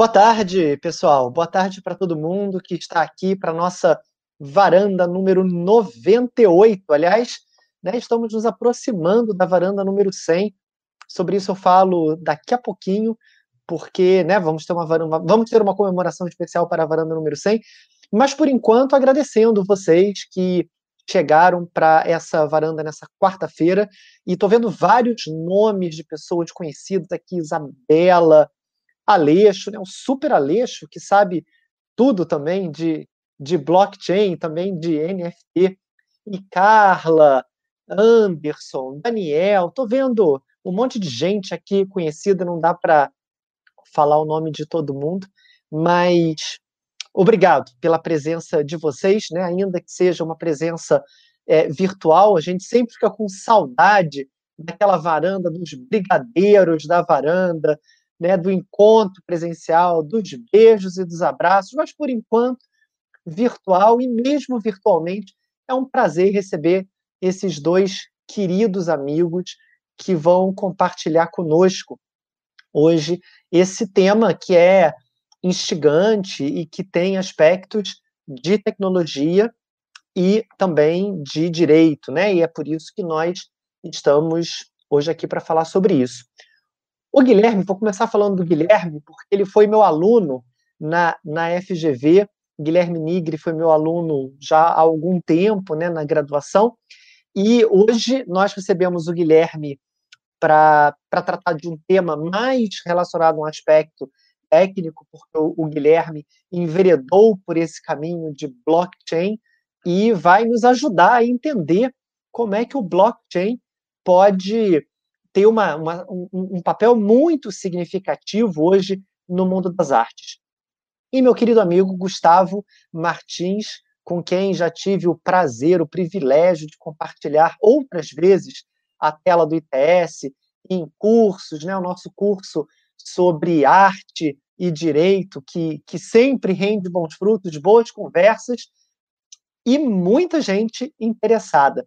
Boa tarde, pessoal. Boa tarde para todo mundo que está aqui para nossa varanda número 98. Aliás, né, estamos nos aproximando da varanda número 100. Sobre isso eu falo daqui a pouquinho, porque né, vamos, ter uma varanda, vamos ter uma comemoração especial para a varanda número 100. Mas, por enquanto, agradecendo vocês que chegaram para essa varanda nessa quarta-feira. E estou vendo vários nomes de pessoas conhecidas aqui: Isabela, Aleixo, né, um super Aleixo que sabe tudo também de, de blockchain, também de NFT. E Carla, Anderson, Daniel, estou vendo um monte de gente aqui conhecida, não dá para falar o nome de todo mundo, mas obrigado pela presença de vocês, né? ainda que seja uma presença é, virtual, a gente sempre fica com saudade daquela varanda, dos brigadeiros da varanda, né, do encontro presencial, dos beijos e dos abraços, mas por enquanto virtual e mesmo virtualmente é um prazer receber esses dois queridos amigos que vão compartilhar conosco hoje esse tema que é instigante e que tem aspectos de tecnologia e também de direito, né? E é por isso que nós estamos hoje aqui para falar sobre isso. O Guilherme, vou começar falando do Guilherme, porque ele foi meu aluno na, na FGV. Guilherme Nigri foi meu aluno já há algum tempo, né, na graduação. E hoje nós recebemos o Guilherme para tratar de um tema mais relacionado a um aspecto técnico, porque o, o Guilherme enveredou por esse caminho de blockchain e vai nos ajudar a entender como é que o blockchain pode ter uma, uma, um, um papel muito significativo hoje no mundo das artes. E meu querido amigo Gustavo Martins, com quem já tive o prazer, o privilégio de compartilhar outras vezes a tela do ITS em cursos, né, o nosso curso sobre arte e direito, que, que sempre rende bons frutos, boas conversas e muita gente interessada.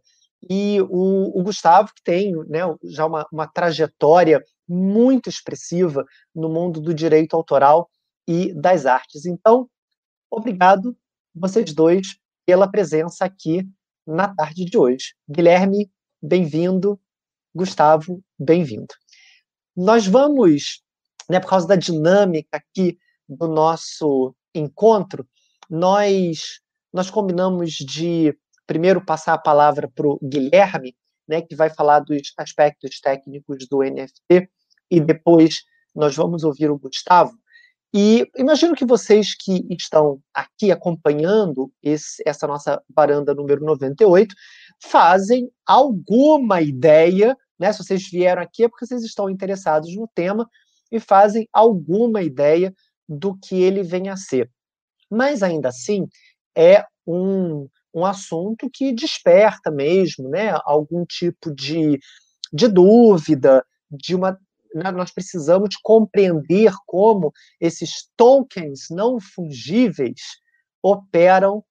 E o, o Gustavo, que tem né, já uma, uma trajetória muito expressiva no mundo do direito autoral e das artes. Então, obrigado, vocês dois, pela presença aqui na tarde de hoje. Guilherme, bem-vindo. Gustavo, bem-vindo. Nós vamos, né, por causa da dinâmica aqui do nosso encontro, nós, nós combinamos de primeiro passar a palavra para o Guilherme, né, que vai falar dos aspectos técnicos do NFT, e depois nós vamos ouvir o Gustavo. E imagino que vocês que estão aqui acompanhando esse, essa nossa varanda número 98 fazem alguma ideia, né? Se vocês vieram aqui é porque vocês estão interessados no tema e fazem alguma ideia do que ele vem a ser. Mas ainda assim, é um, um assunto que desperta mesmo, né, algum tipo de, de dúvida, de uma né, nós precisamos compreender como esses tokens não fungíveis operam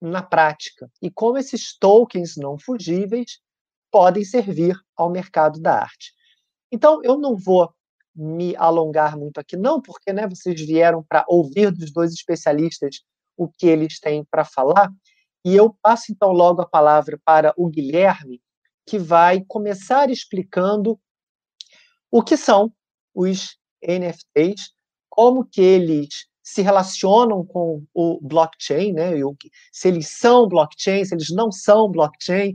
na prática e como esses tokens não fungíveis podem servir ao mercado da arte. Então, eu não vou me alongar muito aqui, não, porque né, vocês vieram para ouvir dos dois especialistas o que eles têm para falar, e eu passo então logo a palavra para o Guilherme, que vai começar explicando o que são os NFTs, como que eles se relacionam com o blockchain, né? se eles são blockchain, se eles não são blockchain,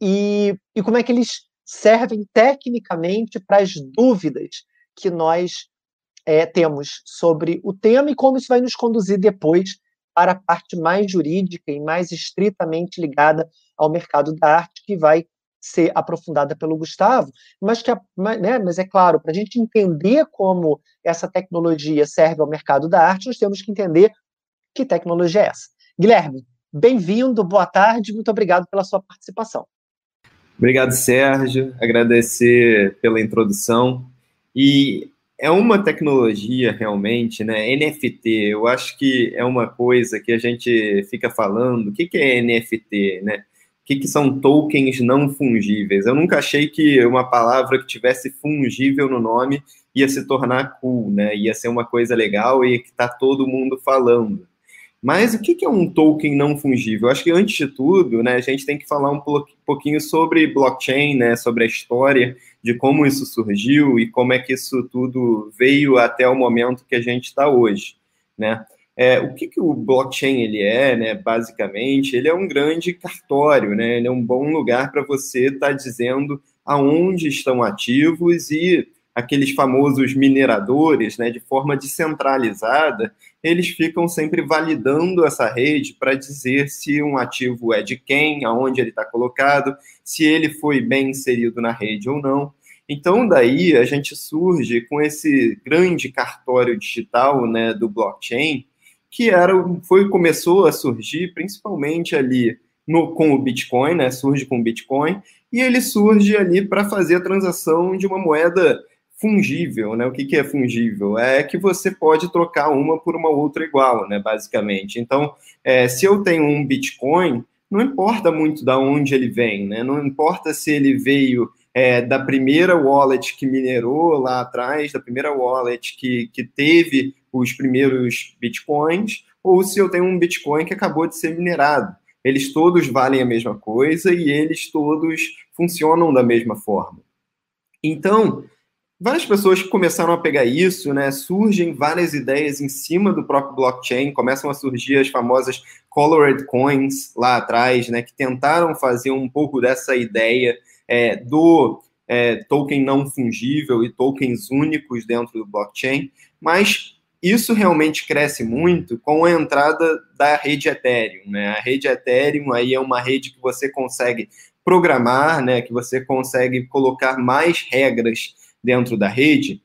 e, e como é que eles servem tecnicamente para as dúvidas que nós é, temos sobre o tema e como isso vai nos conduzir depois para a parte mais jurídica e mais estritamente ligada ao mercado da arte, que vai ser aprofundada pelo Gustavo, mas que, né, mas é claro, para a gente entender como essa tecnologia serve ao mercado da arte, nós temos que entender que tecnologia é essa. Guilherme, bem-vindo, boa tarde, muito obrigado pela sua participação. Obrigado, Sérgio, agradecer pela introdução. E é uma tecnologia realmente, né? NFT, eu acho que é uma coisa que a gente fica falando. O que, que é NFT, né? que, que são tokens não fungíveis. Eu nunca achei que uma palavra que tivesse fungível no nome ia se tornar cool, né? Ia ser uma coisa legal e que está todo mundo falando. Mas o que é um token não fungível? Eu acho que antes de tudo, né, a gente tem que falar um pouquinho sobre blockchain, né, sobre a história de como isso surgiu e como é que isso tudo veio até o momento que a gente está hoje, né? É, o que, que o blockchain ele é, né? Basicamente, ele é um grande cartório, né? Ele é um bom lugar para você estar tá dizendo aonde estão ativos e aqueles famosos mineradores, né? De forma descentralizada, eles ficam sempre validando essa rede para dizer se um ativo é de quem, aonde ele está colocado, se ele foi bem inserido na rede ou não. Então, daí a gente surge com esse grande cartório digital né, do blockchain, que era foi começou a surgir principalmente ali no, com o Bitcoin, né? Surge com o Bitcoin e ele surge ali para fazer a transação de uma moeda fungível, né? O que, que é fungível? É que você pode trocar uma por uma outra igual, né? Basicamente. Então, é, se eu tenho um Bitcoin, não importa muito da onde ele vem, né? Não importa se ele veio é, da primeira wallet que minerou lá atrás, da primeira wallet que, que teve os primeiros bitcoins, ou se eu tenho um bitcoin que acabou de ser minerado. Eles todos valem a mesma coisa e eles todos funcionam da mesma forma. Então, várias pessoas começaram a pegar isso, né? Surgem várias ideias em cima do próprio blockchain, começam a surgir as famosas colored coins lá atrás, né? Que tentaram fazer um pouco dessa ideia é, do é, token não fungível e tokens únicos dentro do blockchain, mas isso realmente cresce muito com a entrada da rede Ethereum. Né? A rede Ethereum aí é uma rede que você consegue programar, né? que você consegue colocar mais regras dentro da rede,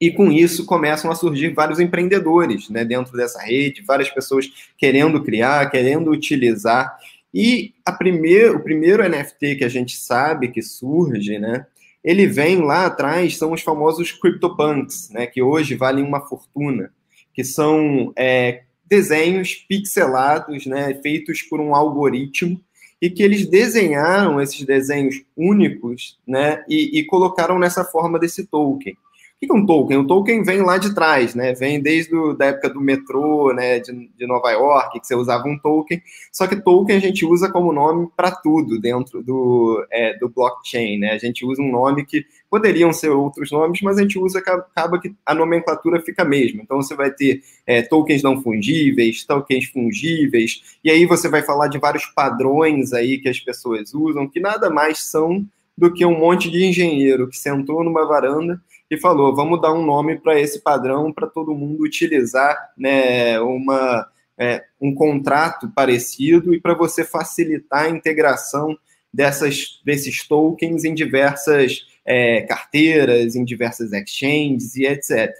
e com isso começam a surgir vários empreendedores né, dentro dessa rede, várias pessoas querendo criar, querendo utilizar. E primeir, o primeiro NFT que a gente sabe que surge, né, ele vem lá atrás, são os famosos CryptoPunks, né, que hoje valem uma fortuna, que são é, desenhos pixelados, né, feitos por um algoritmo, e que eles desenharam esses desenhos únicos né, e, e colocaram nessa forma desse token. O que é um token? O token vem lá de trás, né? Vem desde a da época do metrô, né? De, de Nova York, que você usava um token. Só que token a gente usa como nome para tudo dentro do, é, do blockchain, né? A gente usa um nome que poderiam ser outros nomes, mas a gente usa, acaba que a nomenclatura fica a mesma. Então você vai ter é, tokens não fungíveis, tokens fungíveis, e aí você vai falar de vários padrões aí que as pessoas usam, que nada mais são do que um monte de engenheiro que sentou numa varanda e falou: vamos dar um nome para esse padrão para todo mundo utilizar né, uma, é, um contrato parecido e para você facilitar a integração dessas, desses tokens em diversas é, carteiras, em diversas exchanges e etc.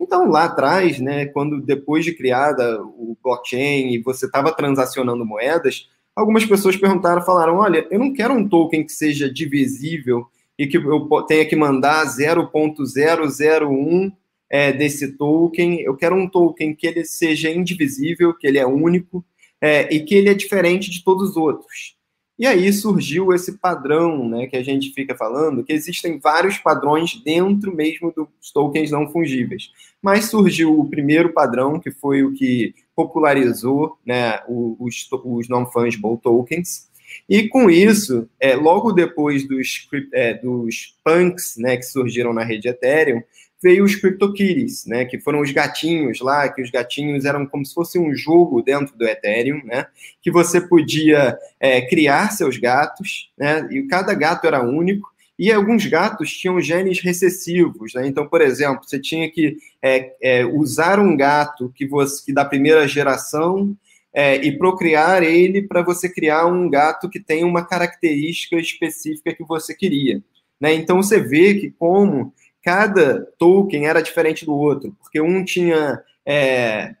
Então, lá atrás, né, quando depois de criada o blockchain e você estava transacionando moedas, algumas pessoas perguntaram, falaram, olha, eu não quero um token que seja divisível e que eu tenha que mandar 0.001 é, desse token. Eu quero um token que ele seja indivisível, que ele é único é, e que ele é diferente de todos os outros. E aí surgiu esse padrão, né, que a gente fica falando, que existem vários padrões dentro mesmo dos tokens não fungíveis. Mas surgiu o primeiro padrão, que foi o que popularizou né, os, os non-fungible tokens, e com isso, é, logo depois dos, é, dos punks né, que surgiram na rede Ethereum, veio os CryptoKitties, né, que foram os gatinhos lá, que os gatinhos eram como se fosse um jogo dentro do Ethereum, né, que você podia é, criar seus gatos, né, e cada gato era único, e alguns gatos tinham genes recessivos, né? Então, por exemplo, você tinha que é, é, usar um gato que você que da primeira geração é, e procriar ele para você criar um gato que tem uma característica específica que você queria. Né? Então você vê que como cada token era diferente do outro, porque um tinha é,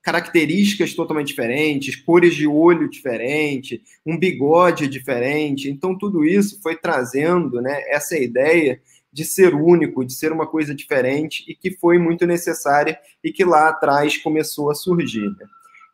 características totalmente diferentes, cores de olho diferente, um bigode diferente. Então tudo isso foi trazendo né, essa ideia de ser único, de ser uma coisa diferente e que foi muito necessária e que lá atrás começou a surgir. Né?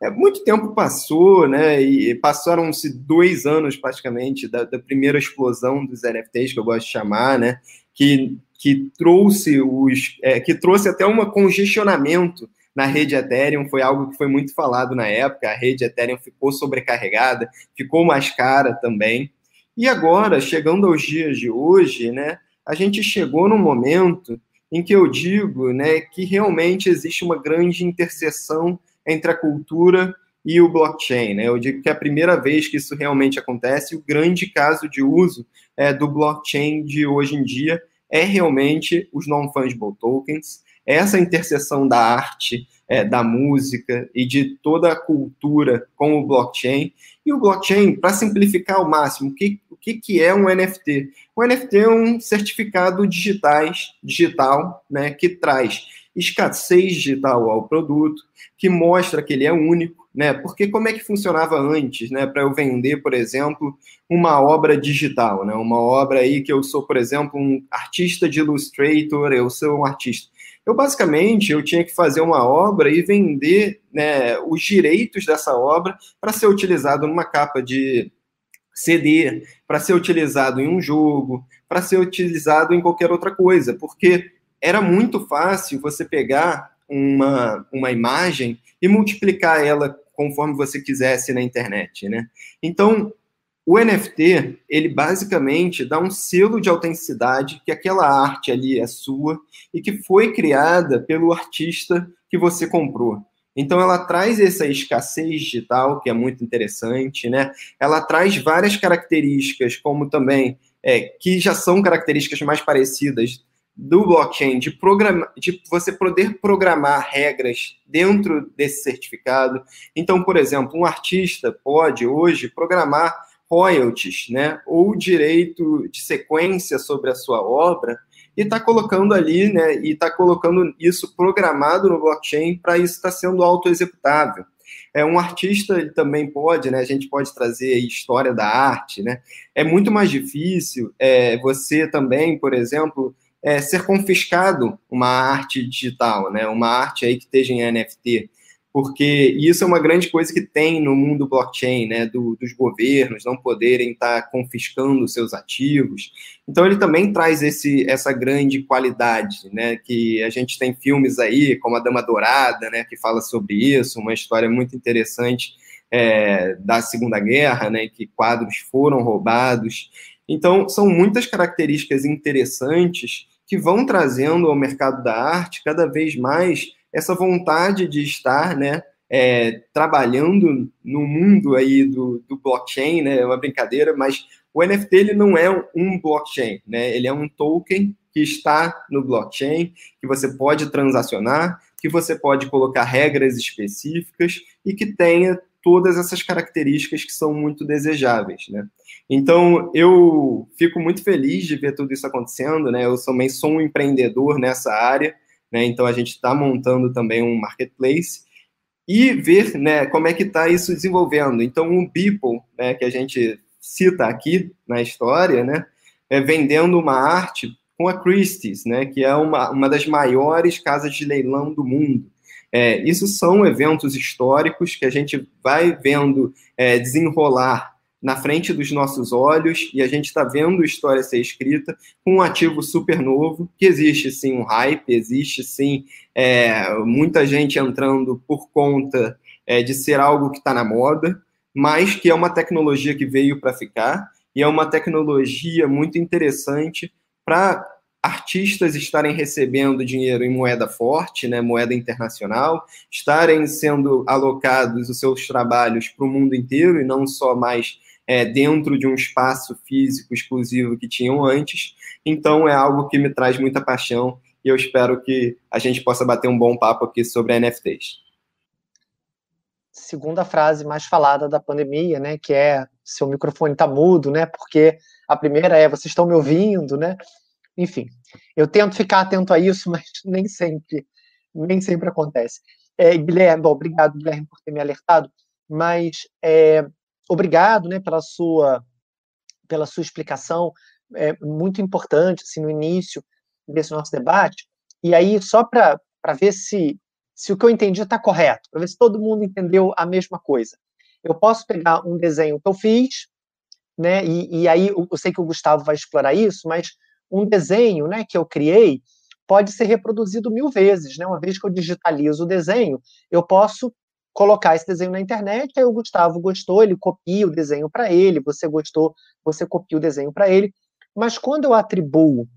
É, muito tempo passou, né? E passaram-se dois anos praticamente da, da, primeira explosão dos NFTs, que eu gosto de chamar, né? Que, que trouxe os. É, que trouxe até um congestionamento na rede Ethereum, foi algo que foi muito falado na época. A rede Ethereum ficou sobrecarregada, ficou mais cara também. E agora, chegando aos dias de hoje, né? A gente chegou num momento em que eu digo né, que realmente existe uma grande interseção entre a cultura e o blockchain. Né? Eu digo que é a primeira vez que isso realmente acontece, o grande caso de uso é, do blockchain de hoje em dia é realmente os non-fungible tokens, essa interseção da arte, é, da música e de toda a cultura com o blockchain. E o blockchain, para simplificar ao máximo, o que, o que, que é um NFT? O NFT é um certificado digitais, digital né, que traz escassez digital ao produto, que mostra que ele é único, né? Porque como é que funcionava antes, né? Para eu vender, por exemplo, uma obra digital, né? Uma obra aí que eu sou, por exemplo, um artista de Illustrator, eu sou um artista. Eu basicamente eu tinha que fazer uma obra e vender né, os direitos dessa obra para ser utilizado numa capa de CD, para ser utilizado em um jogo, para ser utilizado em qualquer outra coisa, porque era muito fácil você pegar uma, uma imagem e multiplicar ela conforme você quisesse na internet, né? Então, o NFT, ele basicamente dá um selo de autenticidade que aquela arte ali é sua e que foi criada pelo artista que você comprou. Então ela traz essa escassez digital, que é muito interessante, né? Ela traz várias características, como também é, que já são características mais parecidas do blockchain de, programa, de você poder programar regras dentro desse certificado. Então, por exemplo, um artista pode hoje programar royalties, né, ou direito de sequência sobre a sua obra e está colocando ali, né, e está colocando isso programado no blockchain para isso estar tá sendo auto-executável. É, um artista ele também pode, né? A gente pode trazer história da arte, né? É muito mais difícil é, você também, por exemplo, é, ser confiscado uma arte digital, né? Uma arte aí que esteja em NFT, porque isso é uma grande coisa que tem no mundo blockchain, né? Do, dos governos não poderem estar tá confiscando seus ativos. Então ele também traz esse, essa grande qualidade, né? Que a gente tem filmes aí como a Dama Dourada, né? Que fala sobre isso, uma história muito interessante é, da Segunda Guerra, né? Que quadros foram roubados. Então são muitas características interessantes que vão trazendo ao mercado da arte cada vez mais essa vontade de estar, né, é, trabalhando no mundo aí do, do, blockchain, né, é uma brincadeira, mas o NFT ele não é um blockchain, né, ele é um token que está no blockchain, que você pode transacionar, que você pode colocar regras específicas e que tenha todas essas características que são muito desejáveis, né? Então, eu fico muito feliz de ver tudo isso acontecendo, né? Eu também sou um empreendedor nessa área, né? Então, a gente está montando também um marketplace e ver, né, como é que está isso desenvolvendo. Então, o Beeple, né, que a gente cita aqui na história, né, é vendendo uma arte com a Christie's, né, que é uma, uma das maiores casas de leilão do mundo. É, isso são eventos históricos que a gente vai vendo é, desenrolar na frente dos nossos olhos e a gente está vendo a história ser escrita com um ativo super novo, que existe sim um hype, existe sim é, muita gente entrando por conta é, de ser algo que está na moda, mas que é uma tecnologia que veio para ficar e é uma tecnologia muito interessante para artistas estarem recebendo dinheiro em moeda forte, né, moeda internacional, estarem sendo alocados os seus trabalhos para o mundo inteiro e não só mais é, dentro de um espaço físico exclusivo que tinham antes. Então, é algo que me traz muita paixão e eu espero que a gente possa bater um bom papo aqui sobre NFTs. Segunda frase mais falada da pandemia, né, que é seu microfone está mudo, né? Porque a primeira é vocês estão me ouvindo, né? Enfim, eu tento ficar atento a isso, mas nem sempre, nem sempre acontece. É, Guilherme, bom, obrigado, Guilherme, por ter me alertado, mas é, obrigado né, pela, sua, pela sua explicação, é muito importante assim, no início desse nosso debate. E aí, só para ver se se o que eu entendi está correto, para ver se todo mundo entendeu a mesma coisa. Eu posso pegar um desenho que eu fiz, né? E, e aí eu, sei que o Gustavo vai explorar isso, mas um desenho, né, que eu criei pode ser reproduzido mil vezes, né? Uma vez que eu digitalizo o desenho, eu posso colocar esse desenho na internet, aí o Gustavo gostou, ele copia o desenho para ele, você gostou, você copia o desenho para ele. Mas quando eu atribuo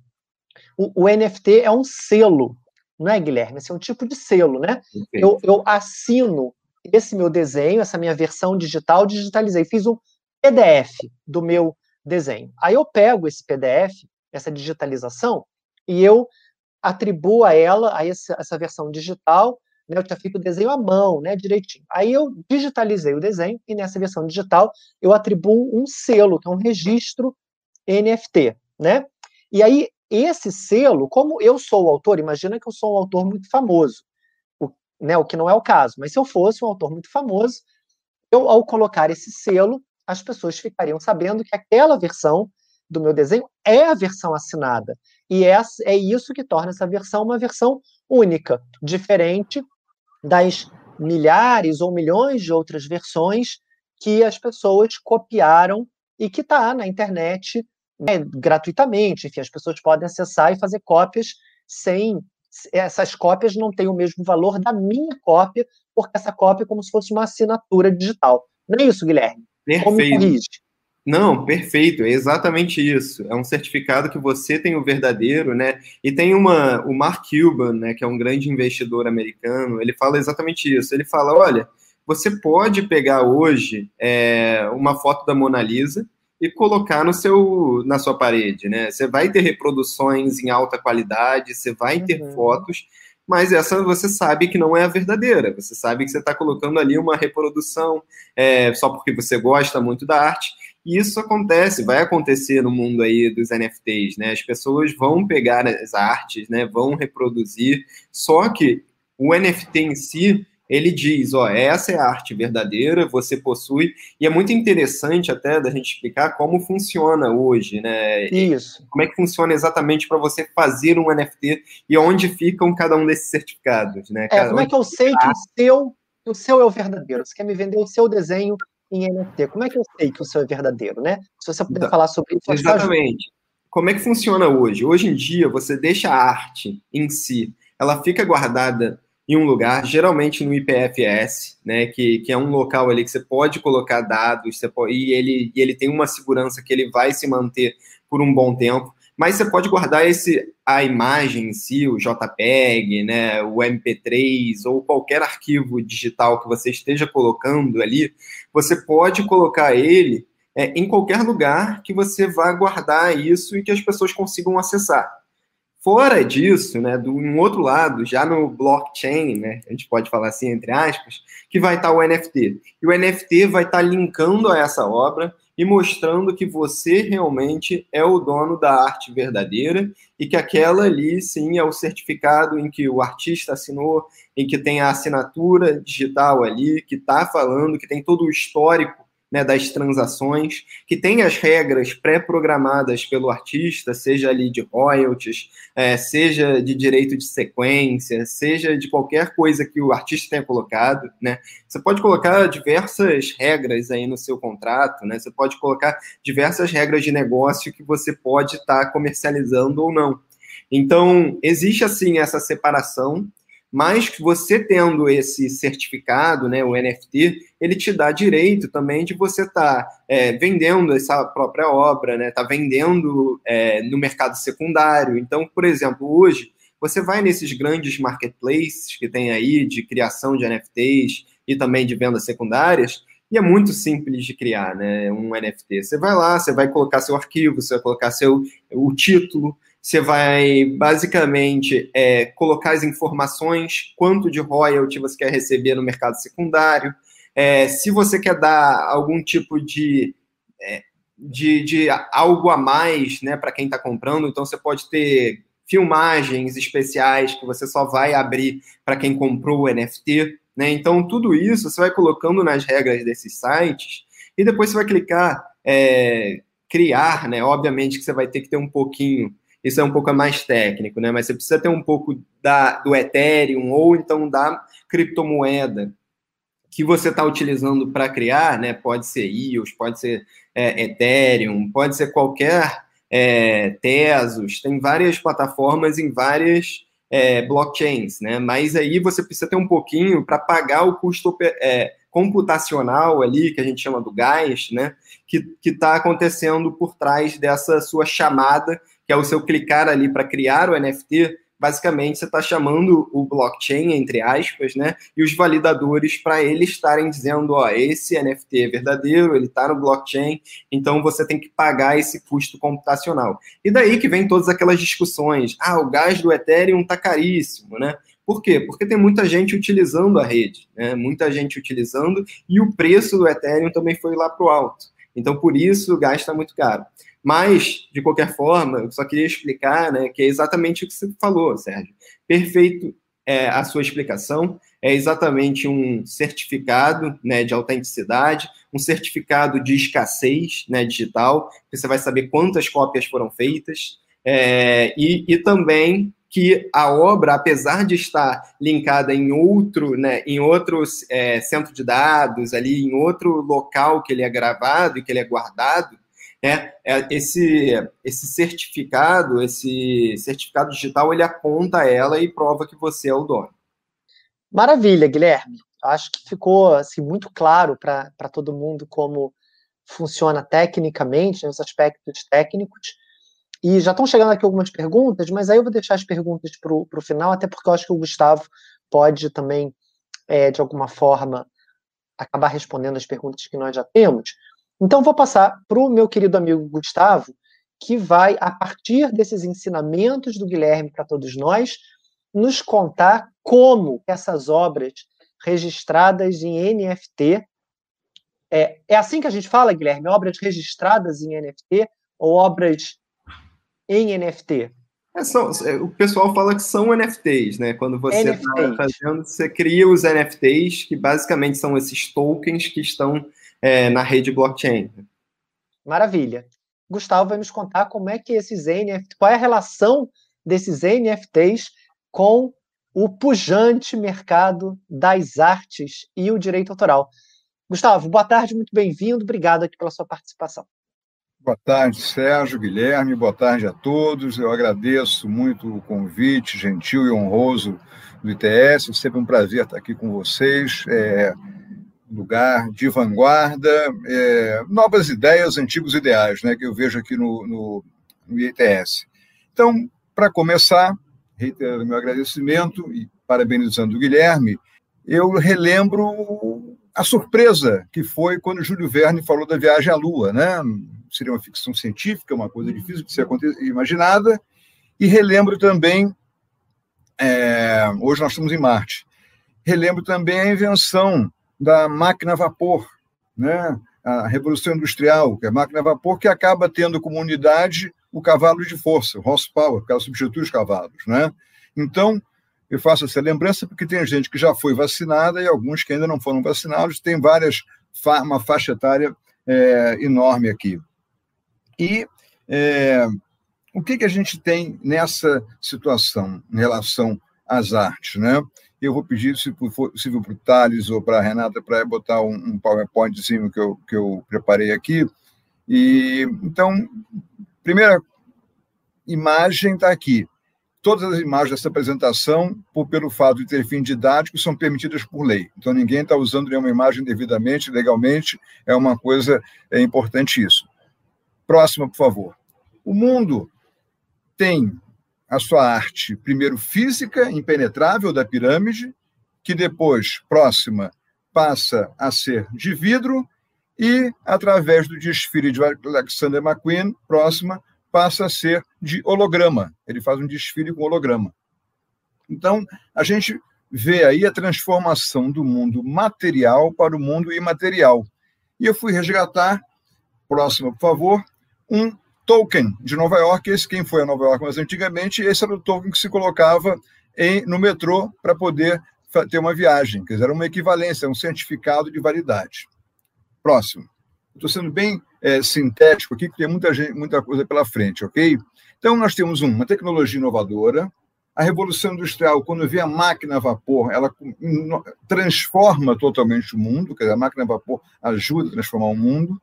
o, o, NFT é um selo, não é, Guilherme? Esse é um tipo de selo, né? Eu, eu assino esse meu desenho, essa minha versão digital, digitalizei, fiz um PDF do meu desenho. Aí eu pego esse PDF, essa digitalização, e eu atribuo a ela, a essa, essa versão digital, né, eu tinha feito o desenho à mão, né, direitinho. Aí eu digitalizei o desenho e nessa versão digital eu atribuo um selo, que é um registro NFT, né? E aí esse selo, como eu sou o autor, imagina que eu sou um autor muito famoso, o, né, o que não é o caso, mas se eu fosse um autor muito famoso, eu ao colocar esse selo, as pessoas ficariam sabendo que aquela versão do meu desenho é a versão assinada. E é, é isso que torna essa versão uma versão única, diferente das milhares ou milhões de outras versões que as pessoas copiaram e que está na internet né, gratuitamente. Enfim, as pessoas podem acessar e fazer cópias sem. Essas cópias não têm o mesmo valor da minha cópia, porque essa cópia é como se fosse uma assinatura digital. Não é isso, Guilherme? Perfeito. Não, perfeito, é exatamente isso. É um certificado que você tem o verdadeiro, né? E tem uma, o Mark Cuban, né, que é um grande investidor americano, ele fala exatamente isso. Ele fala: olha, você pode pegar hoje é, uma foto da Mona Lisa e colocar no seu, na sua parede, né? Você vai ter reproduções em alta qualidade, você vai ter uhum. fotos, mas essa você sabe que não é a verdadeira. Você sabe que você está colocando ali uma reprodução é, só porque você gosta muito da arte. E isso acontece, vai acontecer no mundo aí dos NFTs, né? As pessoas vão pegar as artes, né? Vão reproduzir, só que o NFT em si, ele diz, ó, essa é a arte verdadeira, você possui, e é muito interessante até da gente explicar como funciona hoje, né? Isso. Como é que funciona exatamente para você fazer um NFT e onde ficam cada um desses certificados, né? É, como é que eu sei que o seu, o seu é o verdadeiro? Você quer me vender o seu desenho em NFT. Como é que eu sei que o seu é verdadeiro, né? Se você puder falar sobre isso. Exatamente. Como é que funciona hoje? Hoje em dia, você deixa a arte em si, ela fica guardada em um lugar, geralmente no IPFS, né, que, que é um local ali que você pode colocar dados, você pode, e, ele, e ele tem uma segurança que ele vai se manter por um bom tempo mas você pode guardar esse a imagem em si, o JPEG, né, o MP3 ou qualquer arquivo digital que você esteja colocando ali, você pode colocar ele é, em qualquer lugar que você vá guardar isso e que as pessoas consigam acessar. Fora disso, né, do um outro lado, já no blockchain, né, a gente pode falar assim entre aspas, que vai estar o NFT. E o NFT vai estar linkando a essa obra e mostrando que você realmente é o dono da arte verdadeira e que aquela ali, sim, é o certificado em que o artista assinou, em que tem a assinatura digital ali, que está falando, que tem todo o histórico né, das transações, que tem as regras pré-programadas pelo artista, seja ali de royalties, é, seja de direito de sequência, seja de qualquer coisa que o artista tenha colocado, né? Você pode colocar diversas regras aí no seu contrato, né? Você pode colocar diversas regras de negócio que você pode estar tá comercializando ou não. Então, existe assim essa separação mas você tendo esse certificado, né, o NFT, ele te dá direito também de você estar tá, é, vendendo essa própria obra, né, tá vendendo é, no mercado secundário. Então, por exemplo, hoje você vai nesses grandes marketplaces que tem aí de criação de NFTs e também de vendas secundárias, e é muito simples de criar, né, um NFT. Você vai lá, você vai colocar seu arquivo, você vai colocar seu o título, você vai basicamente é, colocar as informações, quanto de royalty você quer receber no mercado secundário, é, se você quer dar algum tipo de, é, de, de, algo a mais né, para quem está comprando, então você pode ter filmagens especiais que você só vai abrir para quem comprou o NFT. Né? Então, tudo isso você vai colocando nas regras desses sites e depois você vai clicar é, criar, né? Obviamente que você vai ter que ter um pouquinho isso é um pouco mais técnico, né? Mas você precisa ter um pouco da, do Ethereum ou então da criptomoeda que você está utilizando para criar, né? Pode ser EOS, pode ser é, Ethereum, pode ser qualquer é, Tesos, tem várias plataformas em várias é, blockchains, né? Mas aí você precisa ter um pouquinho para pagar o custo é, computacional ali, que a gente chama do gás, né? Que está acontecendo por trás dessa sua chamada, que é o seu clicar ali para criar o NFT, basicamente você está chamando o blockchain, entre aspas, né, e os validadores para eles estarem dizendo, ó, esse NFT é verdadeiro, ele está no blockchain, então você tem que pagar esse custo computacional. E daí que vem todas aquelas discussões, ah, o gás do Ethereum está caríssimo, né? Por quê? Porque tem muita gente utilizando a rede, né? muita gente utilizando, e o preço do Ethereum também foi lá para o alto. Então, por isso, está muito caro. Mas, de qualquer forma, eu só queria explicar né, que é exatamente o que você falou, Sérgio. Perfeito é, a sua explicação. É exatamente um certificado né, de autenticidade, um certificado de escassez né, digital, que você vai saber quantas cópias foram feitas, é, e, e também que a obra, apesar de estar linkada em outro, né, em outro é, centro de dados, ali em outro local que ele é gravado e que ele é guardado, né, é, esse, esse certificado, esse certificado digital, ele aponta ela e prova que você é o dono. Maravilha, Guilherme. Acho que ficou assim, muito claro para todo mundo como funciona tecnicamente, né, os aspectos técnicos. E já estão chegando aqui algumas perguntas, mas aí eu vou deixar as perguntas para o final, até porque eu acho que o Gustavo pode também, é, de alguma forma, acabar respondendo as perguntas que nós já temos. Então, vou passar para o meu querido amigo Gustavo, que vai, a partir desses ensinamentos do Guilherme para todos nós, nos contar como essas obras registradas em NFT. É, é assim que a gente fala, Guilherme? Obras registradas em NFT ou obras em NFT? É, são, é, o pessoal fala que são NFTs, né? Quando você está fazendo, você cria os NFTs, que basicamente são esses tokens que estão é, na rede blockchain. Maravilha. Gustavo vai nos contar como é que esses NFTs, qual é a relação desses NFTs com o pujante mercado das artes e o direito autoral. Gustavo, boa tarde, muito bem-vindo, obrigado aqui pela sua participação. Boa tarde, Sérgio, Guilherme, boa tarde a todos. Eu agradeço muito o convite gentil e honroso do ITS. É sempre um prazer estar aqui com vocês. É, lugar de vanguarda, é, novas ideias, antigos ideais, né, que eu vejo aqui no, no, no ITS. Então, para começar, reiterando meu agradecimento e parabenizando o Guilherme, eu relembro a surpresa que foi quando Júlio Verne falou da viagem à Lua, né? Seria uma ficção científica, uma coisa difícil de ser imaginada. E relembro também, é, hoje nós estamos em Marte, relembro também a invenção da máquina a vapor, né? a revolução industrial, que é a máquina a vapor, que acaba tendo como unidade o cavalo de força, o horsepower, que ela substitui os cavalos. Né? Então, eu faço essa lembrança porque tem gente que já foi vacinada e alguns que ainda não foram vacinados, tem várias, uma faixa etária é, enorme aqui. E é, o que, que a gente tem nessa situação em relação às artes? Né? Eu vou pedir, se possível, para o Thales ou para a Renata, para botar um, um PowerPointzinho que eu, que eu preparei aqui. E Então, primeira imagem está aqui. Todas as imagens dessa apresentação, por, pelo fato de ter fim didático, são permitidas por lei. Então, ninguém está usando nenhuma imagem devidamente, legalmente, é uma coisa é importante isso. Próxima, por favor. O mundo tem a sua arte, primeiro física, impenetrável da pirâmide, que depois, próxima, passa a ser de vidro, e, através do desfile de Alexander McQueen, próxima, passa a ser de holograma. Ele faz um desfile com holograma. Então, a gente vê aí a transformação do mundo material para o mundo imaterial. E eu fui resgatar, próxima, por favor, um token de Nova York. Esse quem foi a Nova York mais antigamente, esse era o token que se colocava em, no metrô para poder ter uma viagem. Quer dizer, era uma equivalência, um certificado de validade. Próximo. Estou sendo bem é, sintético aqui, porque tem muita, gente, muita coisa pela frente, ok? Então, nós temos uma tecnologia inovadora, a Revolução Industrial, quando vê a máquina a vapor, ela transforma totalmente o mundo, quer dizer, a máquina a vapor ajuda a transformar o mundo.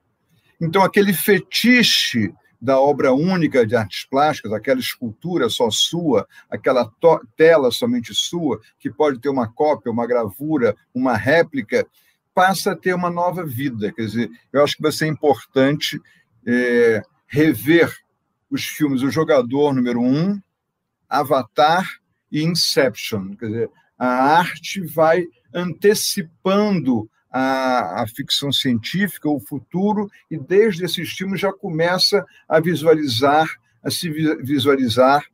Então, aquele fetiche da obra única de artes plásticas, aquela escultura só sua, aquela tela somente sua, que pode ter uma cópia, uma gravura, uma réplica, passa a ter uma nova vida. Quer dizer, eu acho que vai ser importante é, rever os filmes O Jogador número um, Avatar e Inception. Quer dizer, a arte vai antecipando a, a ficção científica, o futuro, e desde esses filmes já começa a visualizar, a se visualizar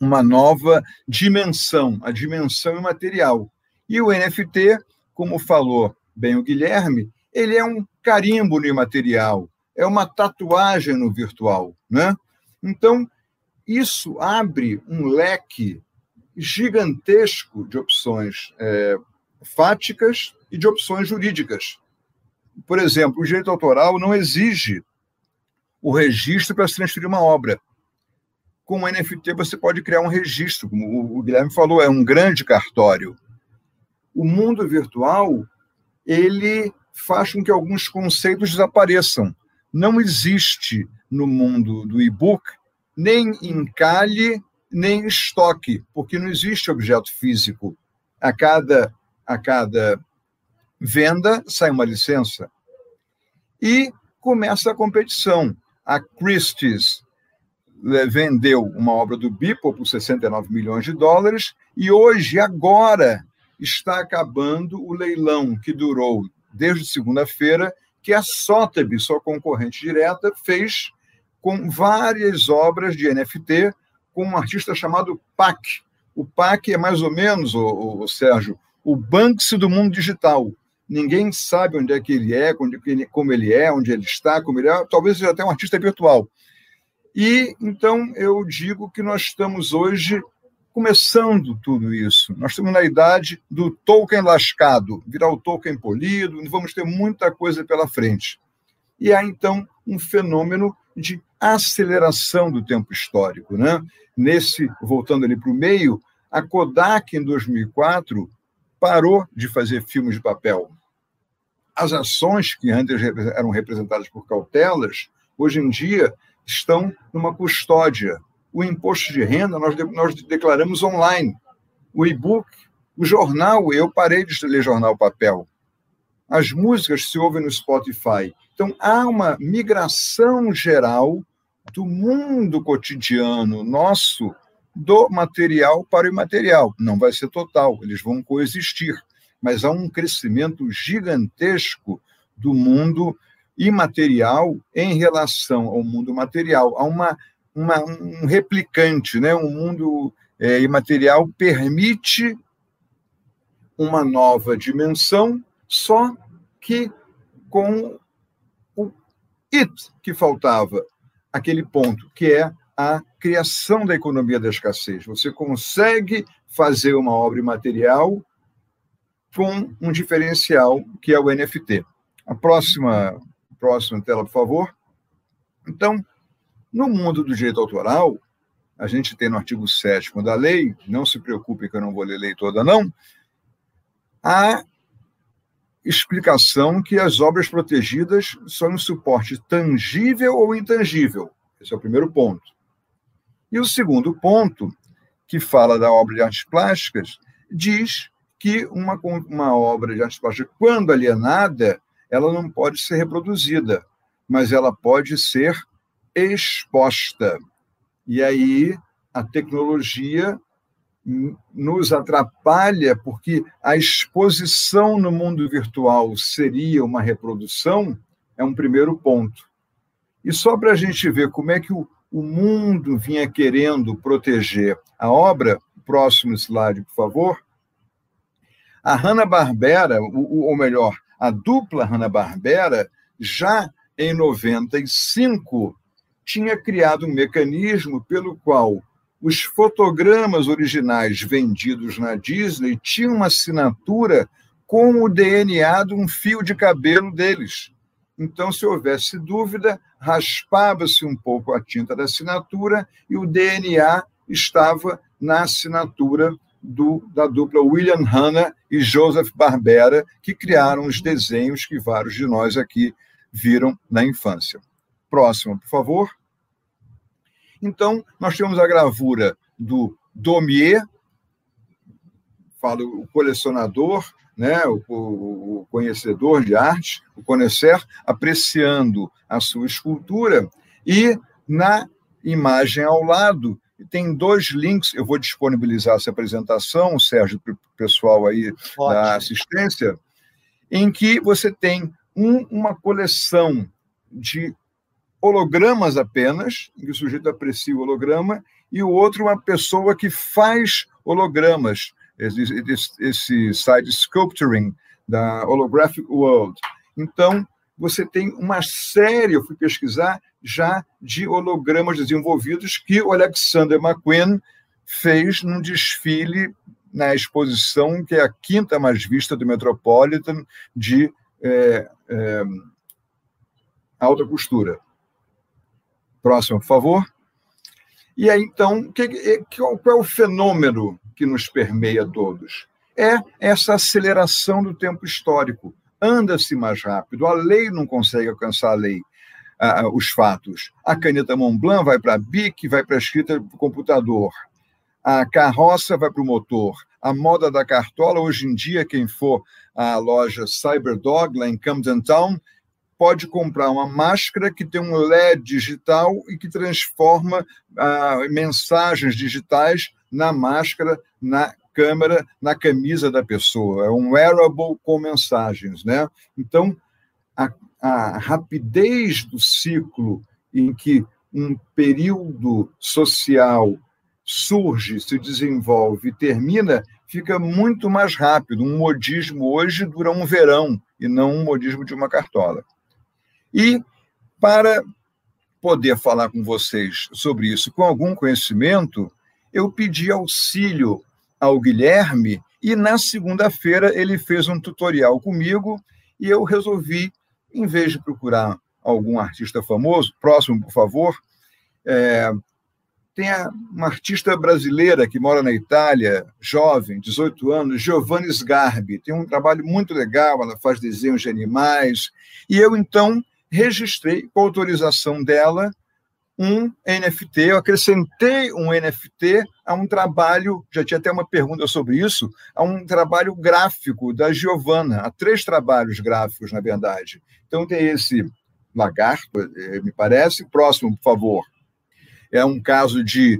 uma nova dimensão, a dimensão imaterial. E o NFT, como falou bem o Guilherme, ele é um carimbo no imaterial, é uma tatuagem no virtual, né? Então, isso abre um leque gigantesco de opções é, fáticas e de opções jurídicas. Por exemplo, o direito autoral não exige o registro para se transferir uma obra. Com o NFT, você pode criar um registro, como o Guilherme falou, é um grande cartório. O mundo virtual, ele faz com que alguns conceitos desapareçam. Não existe no mundo do e-book nem encalhe, nem estoque, porque não existe objeto físico. A cada, a cada venda sai uma licença. E começa a competição. A Christie's eh, vendeu uma obra do Beeple por 69 milhões de dólares e hoje, agora, está acabando o leilão que durou desde segunda-feira, que a Sotheby's, sua concorrente direta, fez com várias obras de NFT com um artista chamado Pac. O Pac é mais ou menos, o, o Sérgio, o Banksy do mundo digital. Ninguém sabe onde é que ele é, como ele é, onde ele está, como ele é. Talvez seja até um artista virtual. E então eu digo que nós estamos hoje começando tudo isso. Nós estamos na idade do Tolkien lascado, virar o Tolkien polido, vamos ter muita coisa pela frente. E há então um fenômeno de aceleração do tempo histórico. Né? Nesse, voltando ali para o meio, a Kodak, em 2004, parou de fazer filmes de papel. As ações que antes eram representadas por cautelas, hoje em dia estão numa custódia. O imposto de renda nós, nós declaramos online. O e-book, o jornal, eu parei de ler jornal papel. As músicas se ouvem no Spotify. Então, há uma migração geral do mundo cotidiano nosso do material para o imaterial. Não vai ser total, eles vão coexistir, mas há um crescimento gigantesco do mundo imaterial em relação ao mundo material. Há uma, uma um replicante, né? um mundo é, imaterial permite uma nova dimensão, só que com it que faltava, aquele ponto, que é a criação da economia da escassez. Você consegue fazer uma obra material com um diferencial que é o NFT. A próxima, próxima tela, por favor. Então, no mundo do direito autoral, a gente tem no artigo 7 da lei, não se preocupe que eu não vou ler a lei toda, não, a explicação que as obras protegidas são um suporte tangível ou intangível. Esse é o primeiro ponto. E o segundo ponto, que fala da obra de artes plásticas, diz que uma, uma obra de artes plásticas, quando alienada, ela não pode ser reproduzida, mas ela pode ser exposta. E aí a tecnologia nos atrapalha, porque a exposição no mundo virtual seria uma reprodução, é um primeiro ponto. E só para a gente ver como é que o, o mundo vinha querendo proteger a obra, próximo slide, por favor. A Hanna-Barbera, ou melhor, a dupla Hanna-Barbera, já em 95, tinha criado um mecanismo pelo qual os fotogramas originais vendidos na Disney tinham uma assinatura com o DNA de um fio de cabelo deles. Então, se houvesse dúvida, raspava-se um pouco a tinta da assinatura e o DNA estava na assinatura do, da dupla William Hanna e Joseph Barbera, que criaram os desenhos que vários de nós aqui viram na infância. Próximo, por favor. Então, nós temos a gravura do Daumier, falo o colecionador, né, o, o, conhecedor de arte, o conhecer, apreciando a sua escultura, e na imagem ao lado tem dois links, eu vou disponibilizar essa apresentação, Sérgio, para o pessoal aí Ótimo. da assistência, em que você tem um, uma coleção de hologramas apenas, em que o sujeito aprecia o holograma, e o outro uma pessoa que faz hologramas, esse, esse side sculpturing da Holographic World. Então, você tem uma série, eu fui pesquisar, já de hologramas desenvolvidos que o Alexander McQueen fez num desfile na exposição que é a quinta mais vista do Metropolitan de é, é, alta costura. Próximo, por favor. E aí, então, que, qual é o fenômeno que nos permeia todos? É essa aceleração do tempo histórico. Anda-se mais rápido, a lei não consegue alcançar a lei, os fatos. A caneta Montblanc vai para a BIC, vai para a escrita do computador. A carroça vai para o motor. A moda da cartola, hoje em dia, quem for à loja Cyberdog, lá em Camden Town, pode comprar uma máscara que tem um LED digital e que transforma ah, mensagens digitais na máscara, na câmera, na camisa da pessoa. É um wearable com mensagens, né? Então, a, a rapidez do ciclo em que um período social surge, se desenvolve e termina, fica muito mais rápido. Um modismo hoje dura um verão e não um modismo de uma cartola. E para poder falar com vocês sobre isso com algum conhecimento, eu pedi auxílio ao Guilherme e na segunda-feira ele fez um tutorial comigo e eu resolvi, em vez de procurar algum artista famoso, próximo, por favor, é, tem uma artista brasileira que mora na Itália, jovem, 18 anos, Giovanni Sgarbi. Tem um trabalho muito legal, ela faz desenhos de animais. E eu, então, registrei, com autorização dela, um NFT. Eu acrescentei um NFT a um trabalho, já tinha até uma pergunta sobre isso, a um trabalho gráfico da Giovanna, a três trabalhos gráficos, na verdade. Então, tem esse lagarto, eh, me parece. Próximo, por favor. É um caso de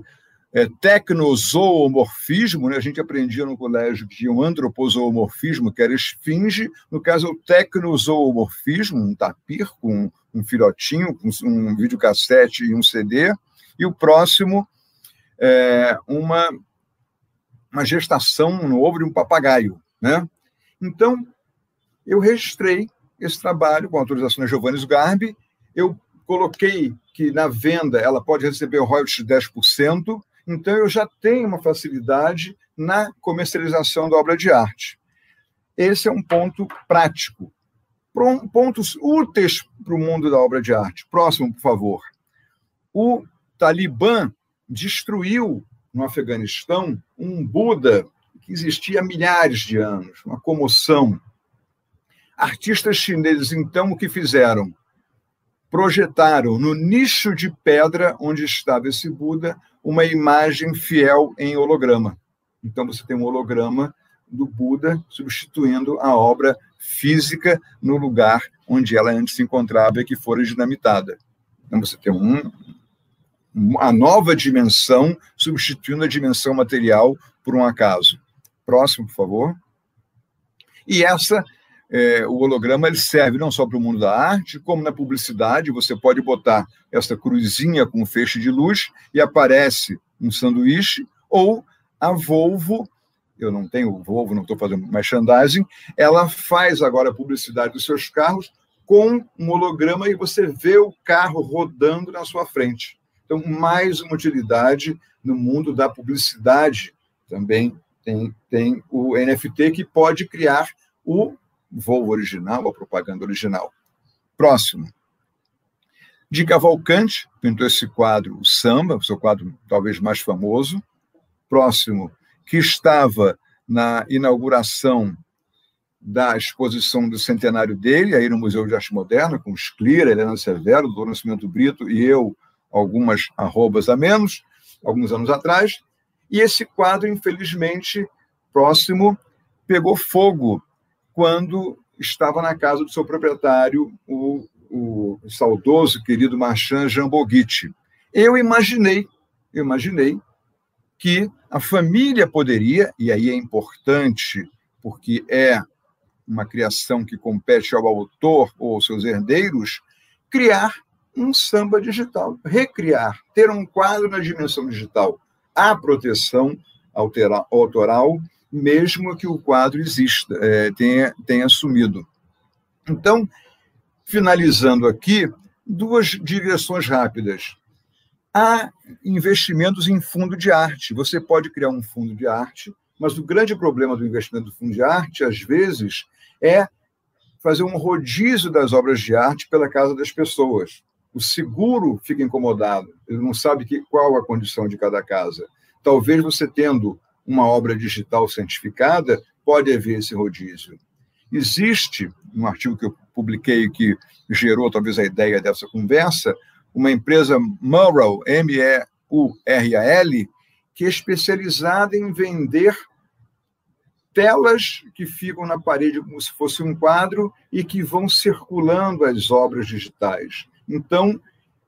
é, tecnozoomorfismo, né? a gente aprendia no colégio que tinha um antropozoomorfismo, que era esfinge, no caso é o tecnozoomorfismo, um tapir com um filhotinho, com um videocassete e um CD, e o próximo é uma, uma gestação no ovo de um papagaio. Né? Então, eu registrei esse trabalho com autorização da Giovanni Garbi, eu coloquei que na venda ela pode receber royalties de 10%, então, eu já tenho uma facilidade na comercialização da obra de arte. Esse é um ponto prático. Pontos úteis para o mundo da obra de arte. Próximo, por favor. O Talibã destruiu no Afeganistão um Buda que existia há milhares de anos, uma comoção. Artistas chineses, então, o que fizeram? Projetaram no nicho de pedra onde estava esse Buda uma imagem fiel em holograma. Então você tem um holograma do Buda substituindo a obra física no lugar onde ela antes se encontrava e que fora dinamitada. Então você tem um, a nova dimensão substituindo a dimensão material por um acaso. Próximo, por favor. E essa é, o holograma ele serve não só para o mundo da arte, como na publicidade. Você pode botar essa cruzinha com feixe de luz e aparece um sanduíche, ou a Volvo, eu não tenho Volvo, não estou fazendo merchandising, ela faz agora a publicidade dos seus carros com um holograma e você vê o carro rodando na sua frente. Então, mais uma utilidade no mundo da publicidade também tem, tem o NFT que pode criar o voo original, a propaganda original. Próximo. De Cavalcante, pintou esse quadro, o Samba, o seu quadro talvez mais famoso. Próximo, que estava na inauguração da exposição do centenário dele, aí no Museu de Arte Moderna, com Sclira, Helena Severo, do Nascimento Brito e eu, algumas arrobas a menos, alguns anos atrás. E esse quadro, infelizmente, próximo, pegou fogo quando estava na casa do seu proprietário, o, o saudoso, querido Marchand Jamboguite. Eu imaginei, eu imaginei que a família poderia, e aí é importante, porque é uma criação que compete ao autor ou seus herdeiros, criar um samba digital, recriar, ter um quadro na dimensão digital, a proteção autoral, mesmo que o quadro exista, é, tenha, tenha sumido. Então, finalizando aqui, duas digressões rápidas. Há investimentos em fundo de arte. Você pode criar um fundo de arte, mas o grande problema do investimento do fundo de arte, às vezes, é fazer um rodízio das obras de arte pela casa das pessoas. O seguro fica incomodado, ele não sabe que, qual a condição de cada casa. Talvez você tendo uma obra digital certificada, pode haver esse rodízio. Existe, um artigo que eu publiquei que gerou talvez a ideia dessa conversa, uma empresa Mural, M-E-U-R-A-L, que é especializada em vender telas que ficam na parede como se fosse um quadro e que vão circulando as obras digitais. Então,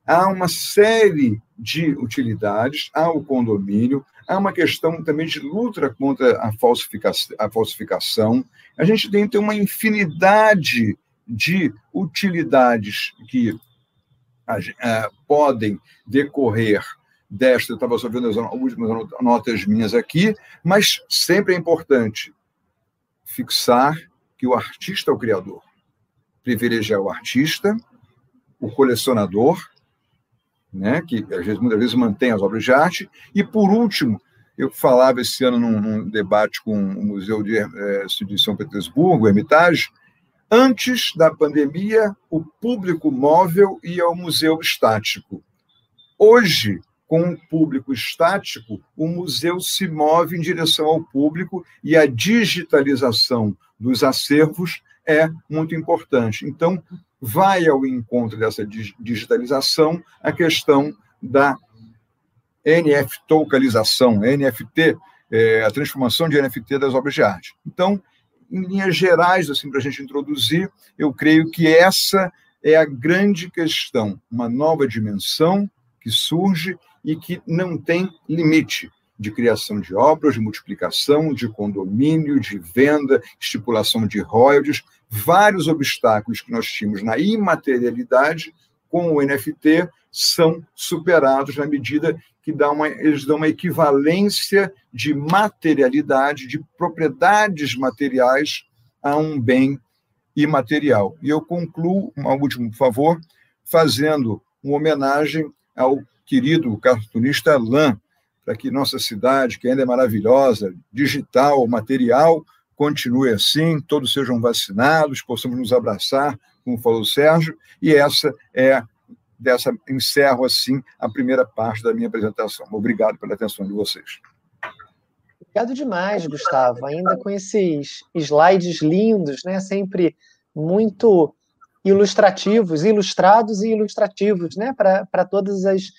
há uma série de utilidades, há o condomínio, há uma questão também de luta contra a falsificação. A, falsificação. a gente tem uma infinidade de utilidades que a, podem decorrer desta, eu estava só vendo as últimas notas minhas aqui, mas sempre é importante fixar que o artista é o criador. Privilegiar o artista, o colecionador, né, que às vezes, muitas vezes mantém as obras de arte, e por último, eu falava esse ano num, num debate com o Museu de, é, de São Petersburgo, o Hermitage, antes da pandemia, o público móvel ia ao museu estático. Hoje, com um público estático, o museu se move em direção ao público e a digitalização dos acervos é muito importante. Então, vai ao encontro dessa digitalização a questão da NFT tokenização, NFT, é, a transformação de NFT das obras de arte. Então, em linhas gerais, assim, para a gente introduzir, eu creio que essa é a grande questão, uma nova dimensão que surge e que não tem limite de criação de obras, de multiplicação, de condomínio, de venda, estipulação de royalties, vários obstáculos que nós tínhamos na imaterialidade com o NFT são superados na medida que dá uma, eles dão uma equivalência de materialidade, de propriedades materiais a um bem imaterial. E eu concluo, um último favor, fazendo uma homenagem ao querido cartunista Alain, para que nossa cidade, que ainda é maravilhosa, digital, material, continue assim, todos sejam vacinados, possamos nos abraçar, como falou o Sérgio, e essa é dessa encerro assim a primeira parte da minha apresentação. Obrigado pela atenção de vocês. Obrigado demais, Gustavo. Ainda com esses slides lindos, né? Sempre muito ilustrativos, ilustrados e ilustrativos, né? Para todas as,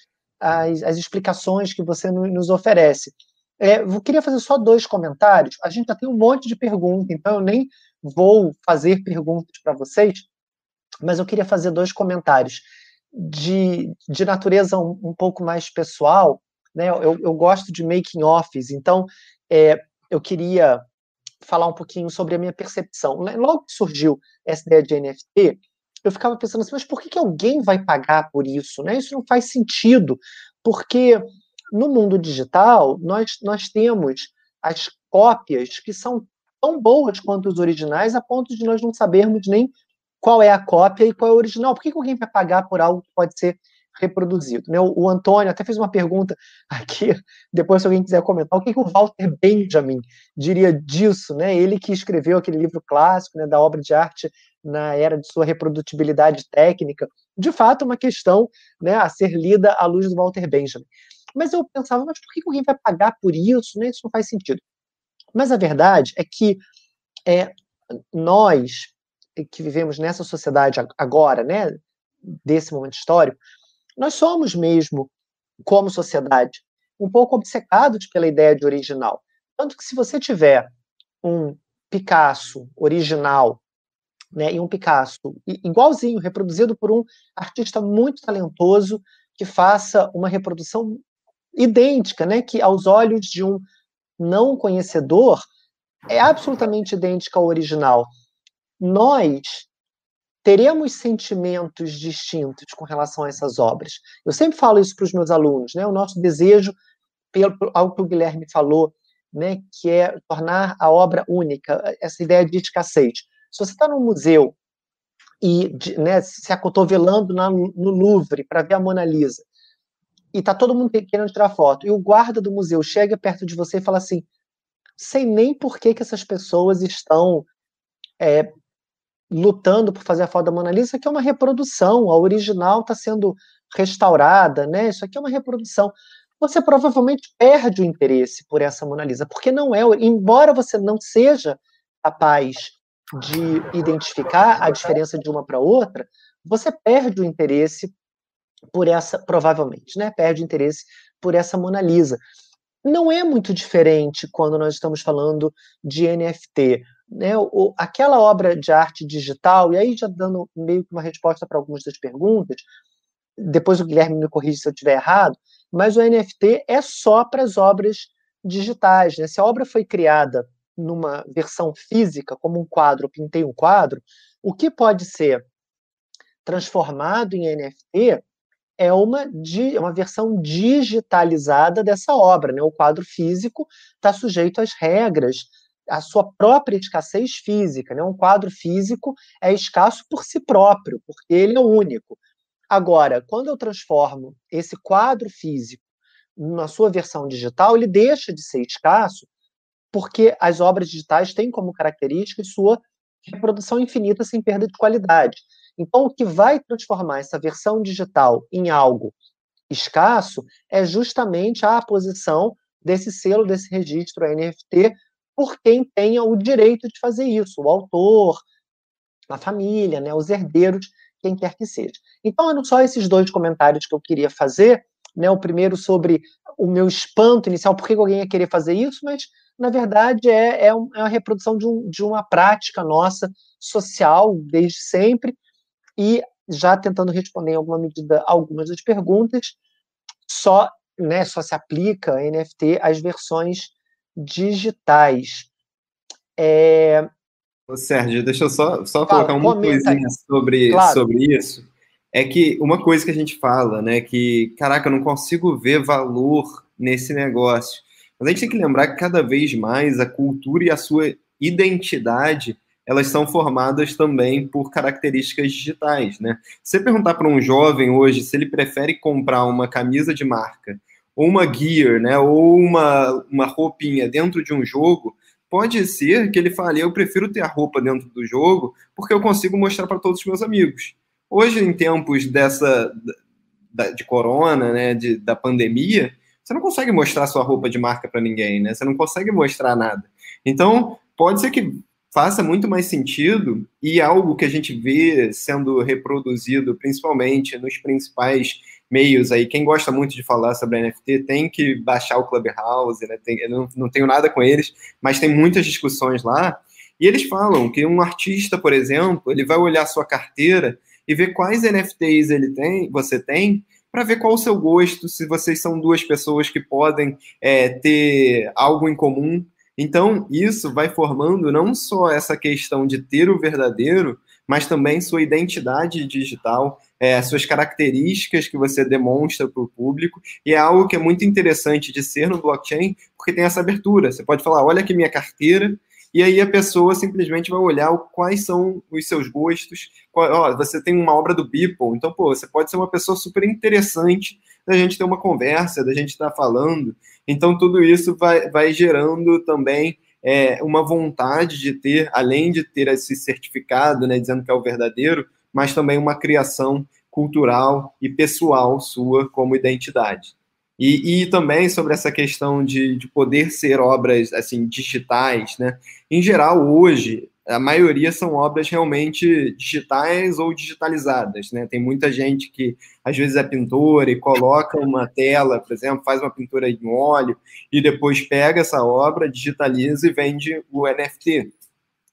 as, as, explicações que você nos oferece. É, eu queria fazer só dois comentários. A gente já tem um monte de perguntas, então eu nem vou fazer perguntas para vocês, mas eu queria fazer dois comentários de, de natureza um, um pouco mais pessoal. Né? Eu, eu gosto de making offs, então é, eu queria falar um pouquinho sobre a minha percepção. Logo que surgiu essa ideia de NFT, eu ficava pensando assim, mas por que, que alguém vai pagar por isso? Né? Isso não faz sentido, porque no mundo digital nós, nós temos as cópias que são tão boas quanto os originais, a ponto de nós não sabermos nem qual é a cópia e qual é o original. Por que, que alguém vai pagar por algo que pode ser reproduzido? Né? O, o, Antônio até fez uma pergunta aqui, depois se alguém quiser comentar, o que, que o Walter Benjamin diria disso? Né? Ele que escreveu aquele livro clássico né, da obra de arte na era de sua reprodutibilidade técnica, de fato, uma questão né, a ser lida à luz do Walter Benjamin. Mas eu pensava, mas por que alguém vai pagar por isso? Né? Isso não faz sentido. Mas a verdade é que é, nós que vivemos nessa sociedade agora, né, desse momento histórico, nós somos mesmo, como sociedade, um pouco obcecados pela ideia de original. Tanto que se você tiver um Picasso original, né, e um Picasso igualzinho, reproduzido por um artista muito talentoso, que faça uma reprodução idêntica, né, que aos olhos de um não conhecedor é absolutamente idêntica ao original. Nós teremos sentimentos distintos com relação a essas obras. Eu sempre falo isso para os meus alunos, né? O nosso desejo, pelo algo que o Guilherme falou, né, que é tornar a obra única, essa ideia de escassez. Se você está no museu e né, se acotovelando na, no Louvre para ver a Mona Lisa, e está todo mundo querendo tirar foto, e o guarda do museu chega perto de você e fala assim: sei nem por que, que essas pessoas estão é, lutando por fazer a foto da Mona Lisa, isso aqui é uma reprodução, a original está sendo restaurada, né? Isso aqui é uma reprodução você provavelmente perde o interesse por essa Mona Lisa, porque não é, embora você não seja capaz de identificar a diferença de uma para outra, você perde o interesse por essa, provavelmente, né? Perde o interesse por essa Mona Lisa. Não é muito diferente quando nós estamos falando de NFT. Né? O, aquela obra de arte digital, e aí já dando meio que uma resposta para algumas das perguntas, depois o Guilherme me corrige se eu estiver errado, mas o NFT é só para as obras digitais. Né? Se a obra foi criada numa versão física, como um quadro, eu pintei um quadro, o que pode ser transformado em NFT é uma, é uma versão digitalizada dessa obra. Né? O quadro físico está sujeito às regras, à sua própria escassez física. Né? Um quadro físico é escasso por si próprio, porque ele é único. Agora, quando eu transformo esse quadro físico na sua versão digital, ele deixa de ser escasso, porque as obras digitais têm como característica sua reprodução infinita sem perda de qualidade. Então, o que vai transformar essa versão digital em algo escasso é justamente a posição desse selo, desse registro NFT, por quem tenha o direito de fazer isso, o autor, a família, né, os herdeiros quem quer que seja. Então, eram só esses dois comentários que eu queria fazer. Né? O primeiro sobre o meu espanto inicial, por que alguém ia querer fazer isso, mas, na verdade, é, é, é uma reprodução de, um, de uma prática nossa social desde sempre. E já tentando responder em alguma medida algumas das perguntas, só, né, só se aplica NFT às versões digitais. É, Ô, Sérgio, deixa eu só, só fala, colocar uma coisinha sobre, claro. sobre isso. É que uma coisa que a gente fala, né, que, caraca, eu não consigo ver valor nesse negócio. Mas a gente tem que lembrar que cada vez mais a cultura e a sua identidade elas são formadas também por características digitais, né? Se você perguntar para um jovem hoje se ele prefere comprar uma camisa de marca ou uma gear, né, ou uma, uma roupinha dentro de um jogo, pode ser que ele fale: eu prefiro ter a roupa dentro do jogo porque eu consigo mostrar para todos os meus amigos. Hoje, em tempos dessa de corona, né, de, da pandemia, você não consegue mostrar sua roupa de marca para ninguém, né? Você não consegue mostrar nada. Então, pode ser que faça muito mais sentido e algo que a gente vê sendo reproduzido principalmente nos principais meios aí. Quem gosta muito de falar sobre NFT tem que baixar o Clubhouse, né? Tem, eu não, não tenho nada com eles, mas tem muitas discussões lá. E eles falam que um artista, por exemplo, ele vai olhar sua carteira e ver quais NFTs ele tem, você tem, para ver qual o seu gosto, se vocês são duas pessoas que podem é, ter algo em comum. Então, isso vai formando não só essa questão de ter o verdadeiro, mas também sua identidade digital, é, suas características que você demonstra para o público, e é algo que é muito interessante de ser no blockchain, porque tem essa abertura. Você pode falar, olha aqui minha carteira, e aí a pessoa simplesmente vai olhar quais são os seus gostos. Qual, ó, você tem uma obra do Beeple, então, pô, você pode ser uma pessoa super interessante da gente ter uma conversa, da gente estar tá falando. Então, tudo isso vai, vai gerando também é, uma vontade de ter, além de ter esse certificado, né, dizendo que é o verdadeiro, mas também uma criação cultural e pessoal sua como identidade. E, e também sobre essa questão de, de poder ser obras assim digitais, né? Em geral, hoje, a maioria são obras realmente digitais ou digitalizadas, né? Tem muita gente que às vezes é pintora e coloca uma tela, por exemplo, faz uma pintura em óleo e depois pega essa obra, digitaliza e vende o NFT.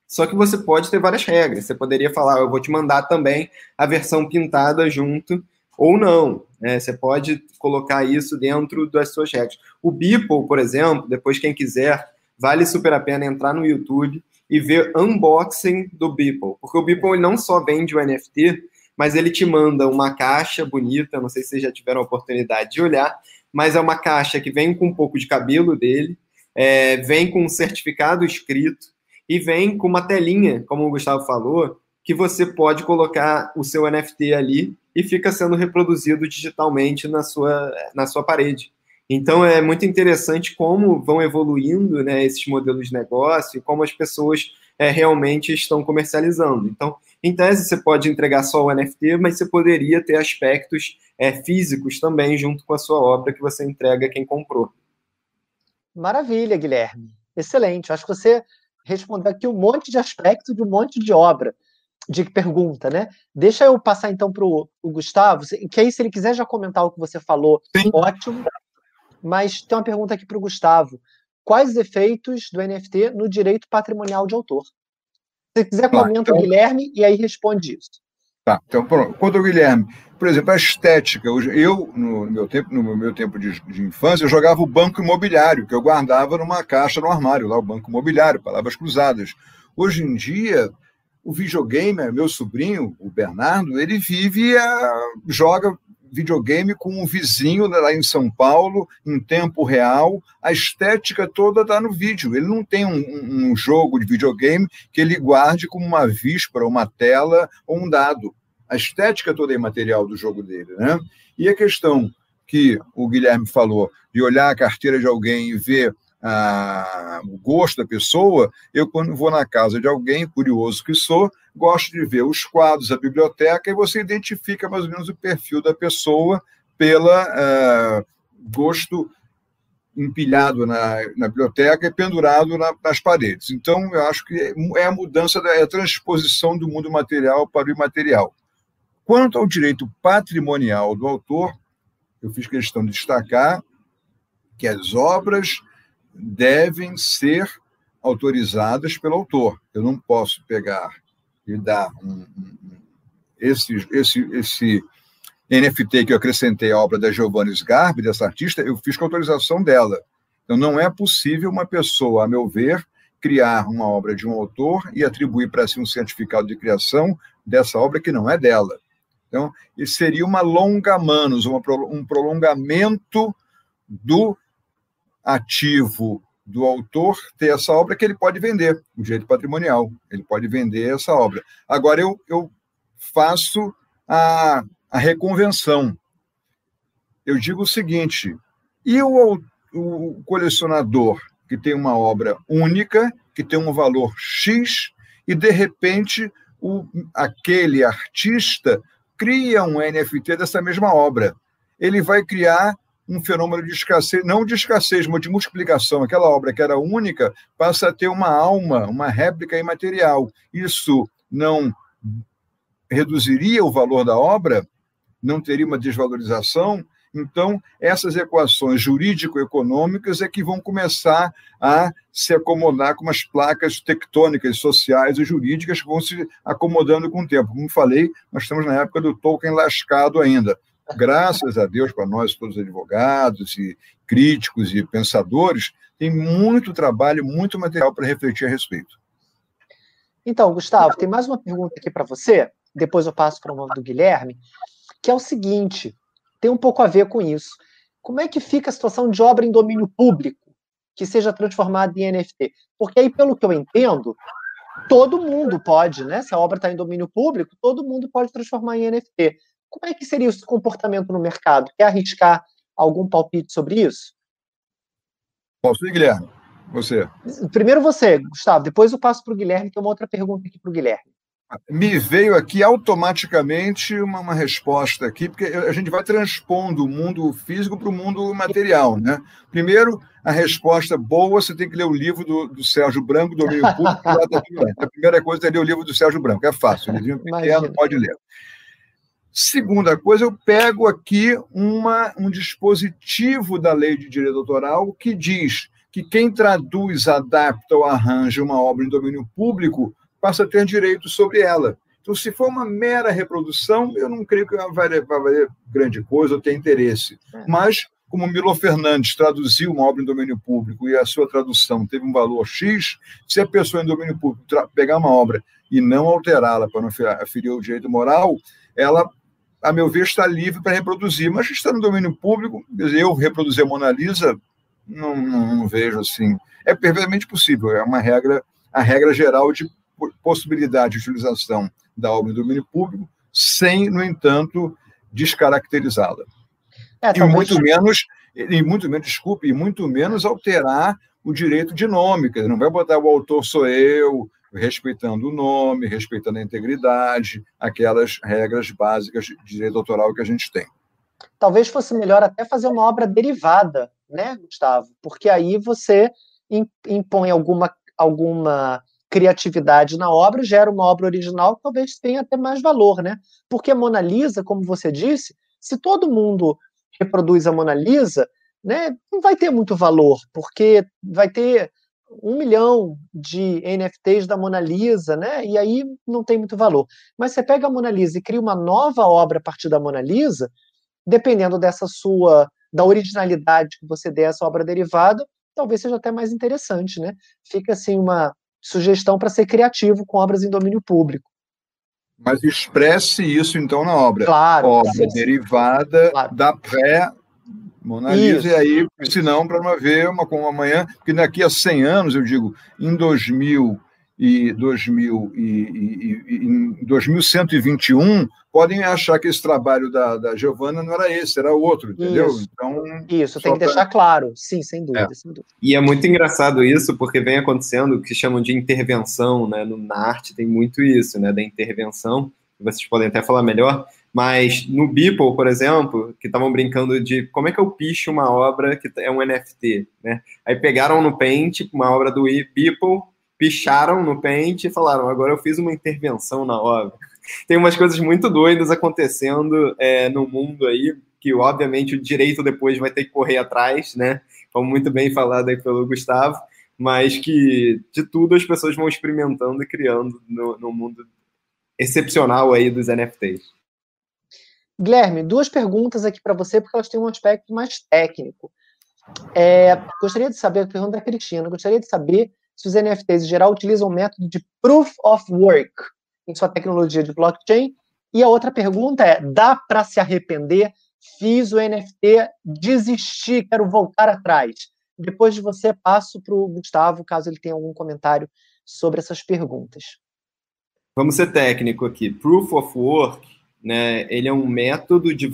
Só que você pode ter várias regras. Você poderia falar, eu vou te mandar também a versão pintada junto, ou não. Né? Você pode colocar isso dentro das suas regras. O Beeple, por exemplo, depois quem quiser, vale super a pena entrar no YouTube e ver unboxing do Beeple. Porque o Beeple não só vende o NFT, mas ele te manda uma caixa bonita, não sei se vocês já tiveram a oportunidade de olhar, mas é uma caixa que vem com um pouco de cabelo dele, é, vem com um certificado escrito, e vem com uma telinha, como o Gustavo falou, que você pode colocar o seu NFT ali e fica sendo reproduzido digitalmente na sua, na sua parede. Então é muito interessante como vão evoluindo né, esses modelos de negócio e como as pessoas é, realmente estão comercializando. Então, em tese, você pode entregar só o NFT, mas você poderia ter aspectos é, físicos também junto com a sua obra que você entrega a quem comprou. Maravilha, Guilherme. Excelente. Acho que você responder aqui um monte de aspectos de um monte de obra, de pergunta, né? Deixa eu passar então para o Gustavo, que aí se ele quiser já comentar o que você falou, Sim. ótimo. Mas tem uma pergunta aqui para o Gustavo. Quais os efeitos do NFT no direito patrimonial de autor? Se quiser, comenta então... o Guilherme e aí responde isso. Tá, então pronto. Quanto ao Guilherme, por exemplo, a estética. Eu, no meu tempo, no meu tempo de, de, infância, eu jogava o banco imobiliário, que eu guardava numa caixa no armário, lá o banco imobiliário, palavras cruzadas. Hoje em dia, o videogame, meu sobrinho, o Bernardo, ele vive, a, joga videogame com um vizinho lá em São Paulo, em tempo real. A estética toda está no vídeo. Ele não tem um, um, jogo de videogame que ele guarde como uma víspera, uma tela ou um dado. A estética toda é imaterial do jogo dele. Né? E a questão que o Guilherme falou de olhar a carteira de alguém e ver o gosto da pessoa, eu, quando vou na casa de alguém, curioso que sou, gosto de ver os quadros, a biblioteca, e você identifica mais ou menos o perfil da pessoa pela gosto empilhado na, na, biblioteca e pendurado na, nas paredes. Então, eu acho que é a mudança, da, é a transposição do mundo material para o imaterial. Quanto ao direito patrimonial do autor, eu fiz questão de destacar que as obras devem ser autorizadas pelo autor. Eu não posso pegar e dar um, um, esse, esse, esse NFT que eu acrescentei à obra da Giovanna Sgarbi, dessa artista, eu fiz com autorização dela. Então, não é possível uma pessoa, a meu ver, criar uma obra de um autor e atribuir para si um certificado de criação dessa obra que não é dela. Então, seria uma longa manos, uma, um prolongamento do ativo do autor ter essa obra que ele pode vender, o direito patrimonial, ele pode vender essa obra. Agora, eu, eu faço a, a reconvenção. Eu digo o seguinte: e o, o colecionador que tem uma obra única, que tem um valor X, e de repente o, aquele artista cria um NFT dessa mesma obra. Ele vai criar um fenômeno de escassez, não de escassez, mas de multiplicação. Aquela obra que era única passa a ter uma alma, uma réplica imaterial. Isso não reduziria o valor da obra? Não teria uma desvalorização? Então, essas equações jurídico-econômicas é que vão começar a se acomodar com as placas tectônicas, sociais e jurídicas que vão se acomodando com o tempo. Como falei, nós estamos na época do Tolkien lascado ainda graças a Deus, para nós, todos advogados e críticos e pensadores, tem muito trabalho, muito material para refletir a respeito. Então, Gustavo, tem mais uma pergunta aqui para você, depois eu passo para o nome do Guilherme, que é o seguinte: tem um pouco a ver com isso. Como é que fica a situação de obra em domínio público que seja transformada em NFT? Porque aí, pelo que eu entendo, todo mundo pode, né? Se a obra está em domínio público, todo mundo pode transformar em NFT. Como é que seria o comportamento no mercado? Quer arriscar algum palpite sobre isso? Posso ir, Guilherme? Você. Primeiro você, Gustavo, depois eu passo para o Guilherme, tem uma outra pergunta aqui para o Guilherme. Me veio aqui automaticamente uma, uma, resposta aqui, porque a gente vai transpondo o mundo físico para o mundo material. Né? Primeiro, a resposta boa, você tem que ler o livro do, do Sérgio Branco, Domínio Público. a primeira coisa é ler o livro do Sérgio Branco, é fácil, livrinho pequeno, pode ler. Segunda coisa, eu pego aqui uma, um dispositivo da lei de direito autoral que diz que quem traduz, adapta ou arranja uma obra em domínio público passa a ter direito sobre ela. Então, se for uma mera reprodução, eu não creio que vai valer grande coisa ou tenha interesse. É. Mas, como Milo Fernandes traduziu uma obra em domínio público e a sua tradução teve um valor X, se a pessoa em domínio público pegar uma obra e não alterá-la para não ferir o direito moral, ela, a meu ver, está livre para reproduzir. Mas está no domínio público, eu reproduzir a Mona Lisa, não, não, não vejo assim. É perfeitamente possível, é uma regra, a regra geral de possibilidade de utilização da obra em domínio público, sem, no entanto, descaracterizá-la. É, e muito menos, e muito menos, desculpe, e muito menos alterar o direito de nome, quer dizer, não vai botar o autor sou eu, respeitando o nome, respeitando a integridade, aquelas regras básicas de direito autoral que a gente tem. Talvez fosse melhor até fazer uma obra derivada, né, Gustavo? Porque aí você impõe alguma, alguma criatividade na obra, gera uma obra original que talvez tenha até mais valor, né? Porque a Mona Lisa, como você disse, se todo mundo reproduz a Mona Lisa, né, não vai ter muito valor, porque vai ter um milhão de NFTs da Mona Lisa, né? E aí não tem muito valor. Mas você pega a Mona Lisa e cria uma nova obra a partir da Mona Lisa, dependendo dessa sua da originalidade que você der essa obra derivada, talvez seja até mais interessante, né? Fica assim uma sugestão para ser criativo com obras em domínio público. Mas expresse isso então na obra. Claro. Obra derivada claro. da pré Mona Lisa, e aí, senão, para não haver uma como amanhã, porque daqui a 100 anos, eu digo, em 2000 e, 2000 e, e, e em 2121 podem achar que esse trabalho da, da Giovana não era esse, era outro, entendeu? Isso. Então, isso tem que pra... deixar claro, sim, sem dúvida, é. sem dúvida. E é muito engraçado isso, porque vem acontecendo o que chamam de intervenção, né? Na arte tem muito isso, né? Da intervenção, vocês podem até falar melhor, mas no Beeple, por exemplo, que estavam brincando de como é que eu picho uma obra que é um NFT, né? Aí pegaram no Paint uma obra do Beeple, picharam no Paint e falaram, agora eu fiz uma intervenção na obra. Tem umas coisas muito doidas acontecendo é, no mundo aí, que obviamente o direito depois vai ter que correr atrás, né? Como muito bem falado aí pelo Gustavo, mas que de tudo as pessoas vão experimentando e criando no, no mundo excepcional aí dos NFTs. Guilherme, duas perguntas aqui para você, porque elas têm um aspecto mais técnico. É, gostaria de saber, a pergunta da Cristina, gostaria de saber se os NFTs em geral utilizam o método de Proof of Work em sua tecnologia de blockchain. E a outra pergunta é: dá para se arrepender? Fiz o NFT, desisti, quero voltar atrás. Depois de você, passo para o Gustavo, caso ele tenha algum comentário sobre essas perguntas. Vamos ser técnico aqui. Proof of Work, né, ele é um método de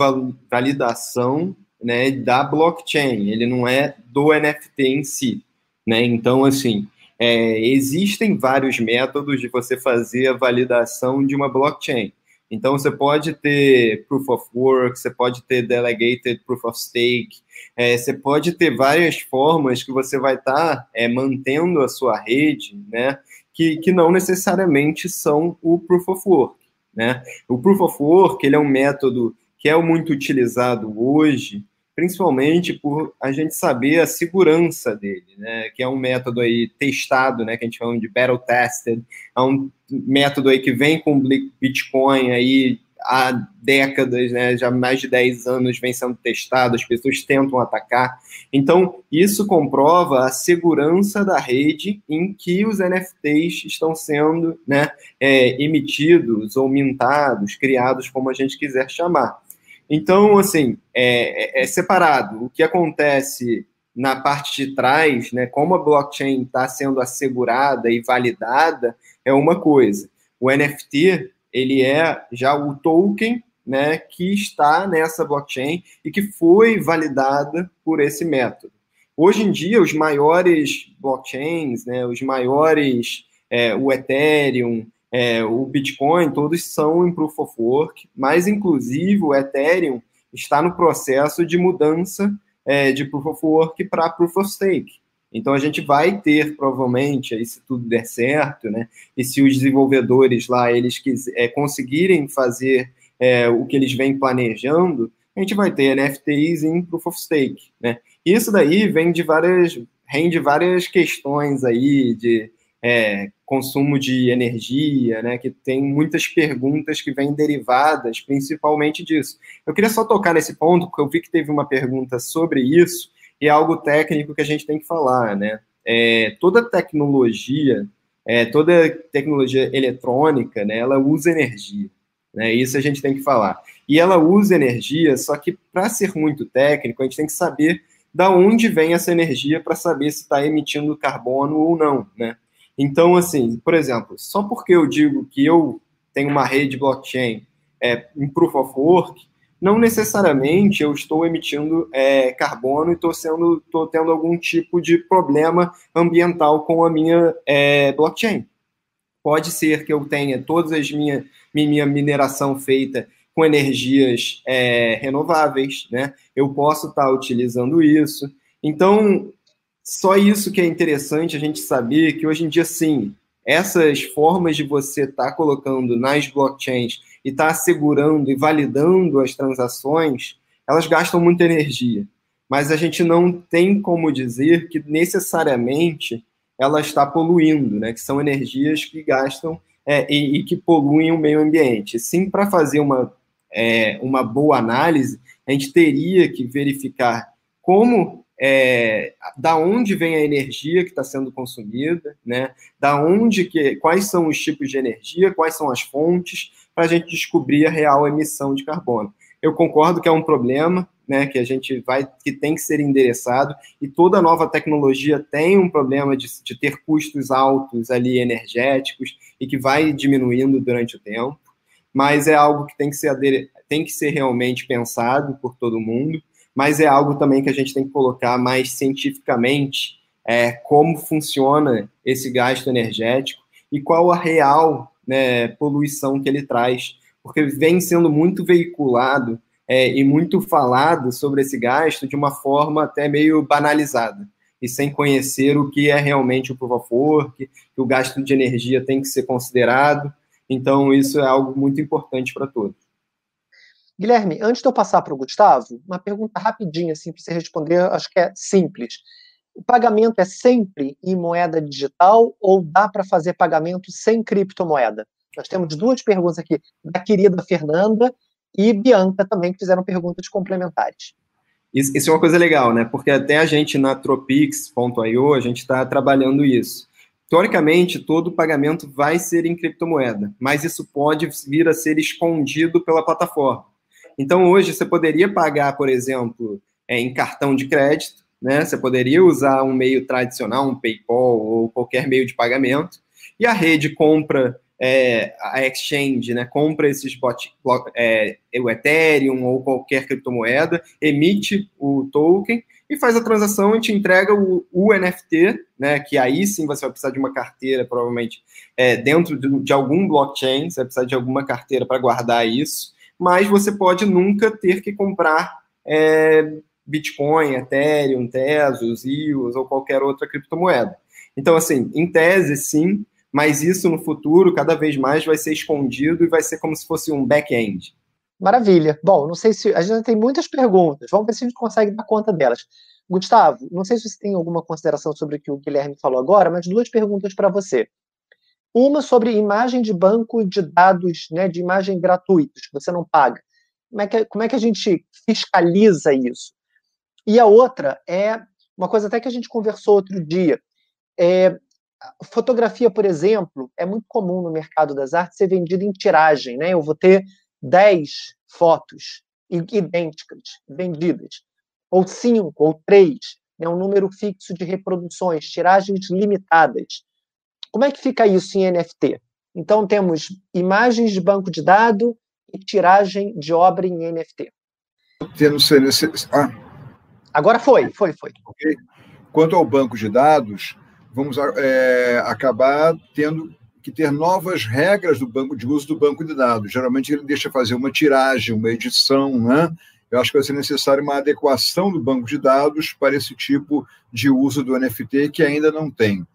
validação né, da blockchain, ele não é do NFT em si. Né? Então, assim, é, existem vários métodos de você fazer a validação de uma blockchain. Então, você pode ter Proof of Work, você pode ter Delegated Proof of Stake, é, você pode ter várias formas que você vai estar tá, é, mantendo a sua rede, né, que, que não necessariamente são o Proof of Work. Né? O Proof of Work ele é um método que é muito utilizado hoje principalmente por a gente saber a segurança dele, né? Que é um método aí testado, né? Que a gente chama de battle tested, é um método aí que vem com Bitcoin aí há décadas, né? Já mais de 10 anos vem sendo testado, as pessoas tentam atacar. Então, isso comprova a segurança da rede em que os NFTs estão sendo né, é, emitidos ou mintados, criados, como a gente quiser chamar. Então, assim, é, é, é separado. O que acontece na parte de trás, né, como a blockchain está sendo assegurada e validada, é uma coisa. O NFT, ele é já o token né, que está nessa blockchain e que foi validada por esse método. Hoje em dia, os maiores blockchains, né, os maiores, é, o Ethereum, é, o Bitcoin, todos são em Proof of Work, mas inclusive o Ethereum está no processo de mudança é, de Proof of Work para Proof of Stake. Então a gente vai ter provavelmente, aí, se tudo der certo, né? E se os desenvolvedores lá eles é, conseguirem fazer é, o que eles vêm planejando, a gente vai ter NFTs em Proof of Stake, né? Isso daí vem de várias, rende várias questões aí de é, consumo de energia, né? Que tem muitas perguntas que vêm derivadas, principalmente disso. Eu queria só tocar nesse ponto, porque eu vi que teve uma pergunta sobre isso, e é algo técnico que a gente tem que falar, né? É, toda tecnologia, é, toda tecnologia eletrônica, né, ela usa energia, né? Isso a gente tem que falar. E ela usa energia, só que para ser muito técnico, a gente tem que saber da onde vem essa energia para saber se está emitindo carbono ou não, né? Então, assim, por exemplo, só porque eu digo que eu tenho uma rede blockchain é, em Proof of Work, não necessariamente eu estou emitindo é, carbono e estou sendo, tendo algum tipo de problema ambiental com a minha é, blockchain. Pode ser que eu tenha toda a minha, minha mineração feita com energias é, renováveis, né? Eu posso estar utilizando isso. Então, só isso que é interessante a gente saber que hoje em dia, sim, essas formas de você estar colocando nas blockchains e está assegurando e validando as transações, elas gastam muita energia. Mas a gente não tem como dizer que necessariamente ela está poluindo, né? que são energias que gastam é, e, e, que poluem o meio ambiente. Sim, para fazer uma, é, uma boa análise, a gente teria que verificar como é, da onde vem a energia que está sendo consumida, né? Da onde que, quais são os tipos de energia, quais são as fontes, para a gente descobrir a real emissão de carbono. Eu concordo que é um problema, né, que a gente vai, que tem que ser endereçado, e toda nova tecnologia tem um problema de, de ter custos altos ali energéticos e que vai diminuindo durante o tempo, mas é algo que tem que ser, tem que ser realmente pensado por todo mundo, mas é algo também que a gente tem que colocar mais cientificamente é, como funciona esse gasto energético e qual a real né, poluição que ele traz, porque vem sendo muito veiculado é, e muito falado sobre esse gasto de uma forma até meio banalizada e sem conhecer o que é realmente o proof of work, que o gasto de energia tem que ser considerado. Então, isso é algo muito importante para todos. Guilherme, antes de eu passar para o Gustavo, uma pergunta rapidinha, assim, para você responder, acho que é simples. O pagamento é sempre em moeda digital ou dá para fazer pagamento sem criptomoeda? Nós temos duas perguntas aqui, da querida Fernanda e Bianca também, que fizeram perguntas complementares. Isso, isso é uma coisa legal, né? Porque até a gente na Tropix.io, a gente está trabalhando isso. Teoricamente, todo pagamento vai ser em criptomoeda, mas isso pode vir a ser escondido pela plataforma. Então, hoje, você poderia pagar, por exemplo, é, em cartão de crédito, né? Você poderia usar um meio tradicional, um PayPal ou qualquer meio de pagamento, e a rede compra é, a exchange, né, compra esses bot, é, o Ethereum ou qualquer criptomoeda, emite o token e faz a transação e te entrega o, o NFT, né, que aí sim você vai precisar de uma carteira, provavelmente, é, dentro de, de, algum blockchain, você vai precisar de alguma carteira para guardar isso, mas você pode nunca ter que comprar é, Bitcoin, Ethereum, Tesos, EOS ou qualquer outra criptomoeda. Então, assim, em tese, sim, mas isso no futuro, cada vez mais, vai ser escondido e vai ser como se fosse um back-end. Maravilha. Bom, não sei se. A gente tem muitas perguntas, vamos ver se a gente consegue dar conta delas. Gustavo, não sei se você tem alguma consideração sobre o que o Guilherme falou agora, mas duas perguntas para você. Uma sobre imagem de banco de dados, né, de imagem gratuitos, que você não paga. Como é que, como é que a gente fiscaliza isso? E a outra é uma coisa até que a gente conversou outro dia. É, fotografia, por exemplo, é muito comum no mercado das artes ser vendida em tiragem. Né? Eu vou ter 10 fotos idênticas vendidas, ou 5, ou 3, né? um número fixo de reproduções, tiragens limitadas. Como é que fica isso em NFT? Então, temos imagens de banco de dados e tiragem de obra em NFT. Tendo ah, Agora foi, foi, foi. Okay. Quanto ao banco de dados, vamos é, acabar tendo que ter novas regras do banco de uso do banco de dados. Geralmente ele deixa fazer uma tiragem, uma edição, né? Eu acho que vai ser necessário uma adequação do banco de dados para esse tipo de uso do NFT que ainda não tem.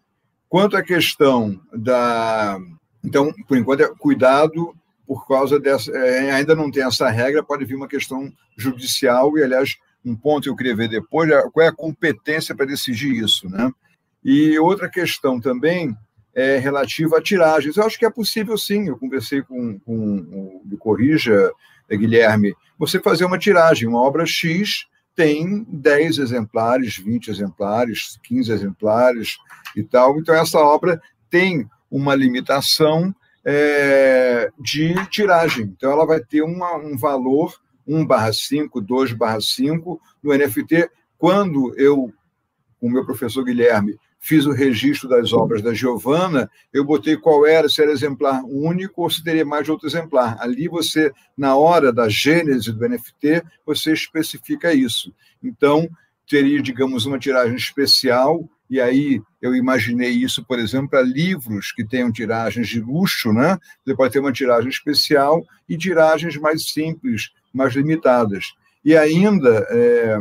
Quanto à questão da. Então, por enquanto, é cuidado por causa dessa. É, ainda não tem essa regra, pode vir uma questão judicial, e, aliás, um ponto que eu queria ver depois é qual é a competência para decidir isso. Né? E outra questão também é relativa a tiragens. Eu acho que é possível sim, eu conversei com, com me corrija, Guilherme, você fazer uma tiragem, uma obra X tem 10 exemplares, 20 exemplares, 15 exemplares e tal. Então, essa obra tem uma limitação é, de tiragem. Então, ela vai ter uma, um valor 1 barra 5, 2 barra 5 no NFT. Quando eu, com o meu professor Guilherme, fiz o registro das obras da Giovana, eu botei qual era, se era exemplar único ou se teria mais de outro exemplar. Ali você, na hora da gênese do NFT, você especifica isso. Então, teria, digamos, uma tiragem especial, e aí eu imaginei isso, por exemplo, para livros que tenham tiragens de luxo, né? Você pode ter uma tiragem especial e tiragens mais simples, mais limitadas. E ainda, é,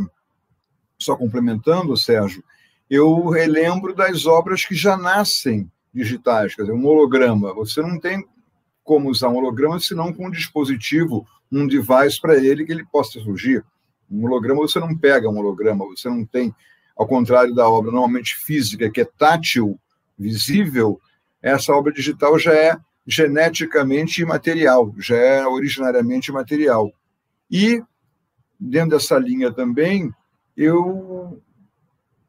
só complementando, Sérgio, eu relembro das obras que já nascem digitais, quer dizer, um holograma. Você não tem como usar um holograma senão com um dispositivo, um device para ele que ele possa surgir. Um holograma você não pega um holograma, você não tem, ao contrário da obra normalmente física, que é tátil, visível, essa obra digital já é geneticamente imaterial, já é originariamente material. E, dentro dessa linha também, eu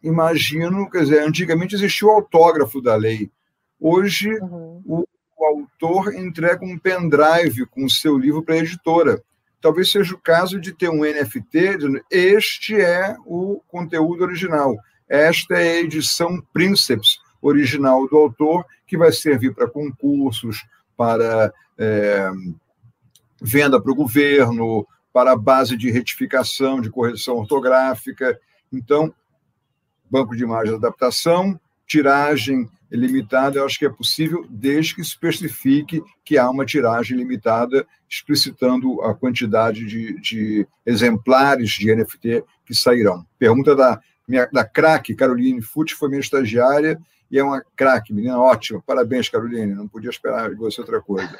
imagino, quer dizer, antigamente existia o autógrafo da lei. Hoje, uhum. o, o, autor entrega um pendrive com o seu livro para a editora. Talvez seja o caso de ter um NFT dizendo este é o conteúdo original, esta é a edição Princeps original do autor, que vai servir para concursos, para é, venda para o governo, para a base de retificação, de correção ortográfica. Então, banco de imagem de adaptação, tiragem limitada, eu acho que é possível, desde que especifique que há uma tiragem limitada, explicitando a quantidade de, de exemplares de NFT que sairão. Pergunta da, minha, da craque, Caroline Futi, foi minha estagiária, e é uma craque, menina ótima. Parabéns, Caroline, não podia esperar de você outra coisa.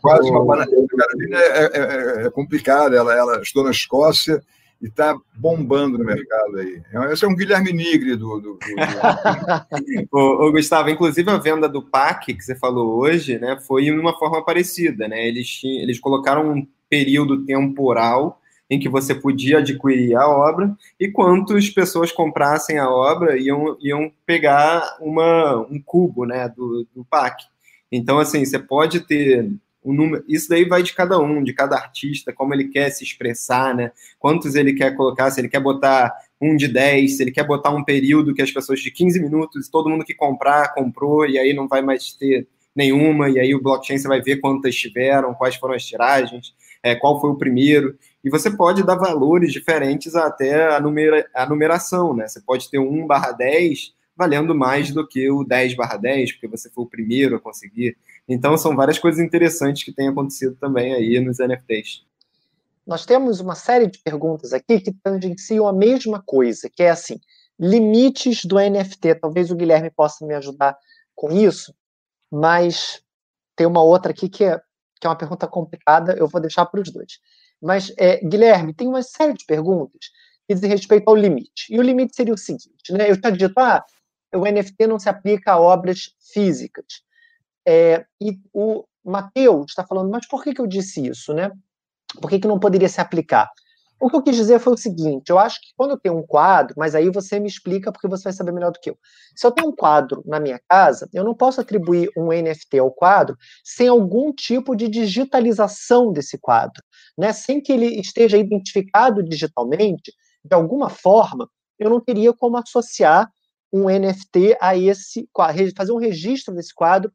Quase uma maravilha. Caroline é, é, é, é complicada, ela, ela estou na Escócia, e está bombando no mercado aí. Esse é um Guilherme Nigre do. do, do... ô, ô, Gustavo, inclusive a venda do PAC que você falou hoje, né, foi de uma forma parecida, né? Eles, eles colocaram um período temporal em que você podia adquirir a obra e quantas pessoas comprassem a obra iam, iam pegar uma, um cubo né, do, do PAC. Então, assim, você pode ter o número, isso daí vai de cada um, de cada artista, como ele quer se expressar, né? Quantos ele quer colocar, se ele quer botar um de 10, se ele quer botar um período que as pessoas de 15 minutos, todo mundo que comprar, comprou, e aí não vai mais ter nenhuma, e aí o blockchain você vai ver quantas tiveram, quais foram as tiragens, é, qual foi o primeiro, e você pode dar valores diferentes até a, numera, a numeração, né? Você pode ter 1 barra 10 valendo mais do que o 10 barra 10, porque você foi o primeiro a conseguir. Então, são várias coisas interessantes que têm acontecido também aí nos NFTs. Nós temos uma série de perguntas aqui que tangenciam a mesma coisa, que é assim, limites do NFT. Talvez o Guilherme possa me ajudar com isso, mas tem uma outra aqui que é, que é uma pergunta complicada, eu vou deixar para os dois. Mas, é, Guilherme, tem uma série de perguntas que dizem respeito ao limite. E o limite seria o seguinte, né? Eu tinha dito, ah, o NFT não se aplica a obras físicas. É, e o Mateus está falando, mas por que, que eu disse isso, né? Por que, que não poderia se aplicar? O que eu quis dizer foi o seguinte: eu acho que quando eu tenho um quadro, mas aí você me explica porque você vai saber melhor do que eu. Se eu tenho um quadro na minha casa, eu não posso atribuir um NFT ao quadro sem algum tipo de digitalização desse quadro, né? Sem que ele esteja identificado digitalmente, de alguma forma, eu não teria como associar um NFT a esse fazer um registro desse quadro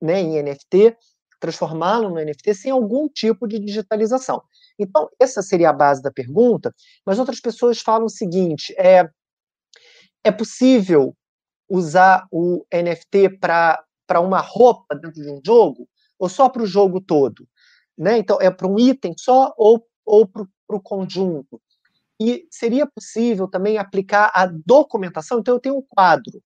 né, em NFT, transformá-lo no NFT sem algum tipo de digitalização. Então, essa seria a base da pergunta, mas outras pessoas falam o seguinte: é, é possível usar o NFT para uma roupa dentro de um jogo ou só para o jogo todo? Né? Então, é para um item só ou, ou para o conjunto? E seria possível também aplicar a documentação? Então, eu tenho um quadro.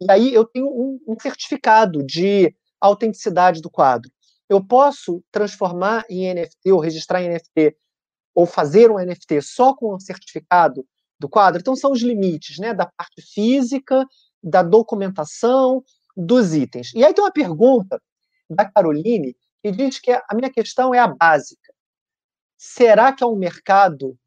E aí eu tenho um, um certificado de autenticidade do quadro. Eu posso transformar em NFT ou registrar em NFT ou fazer um NFT só com o certificado do quadro? Então, são os limites né, da parte física, da documentação, dos itens. E aí tem uma pergunta da Caroline que diz que a minha questão é a básica. Será que é um mercado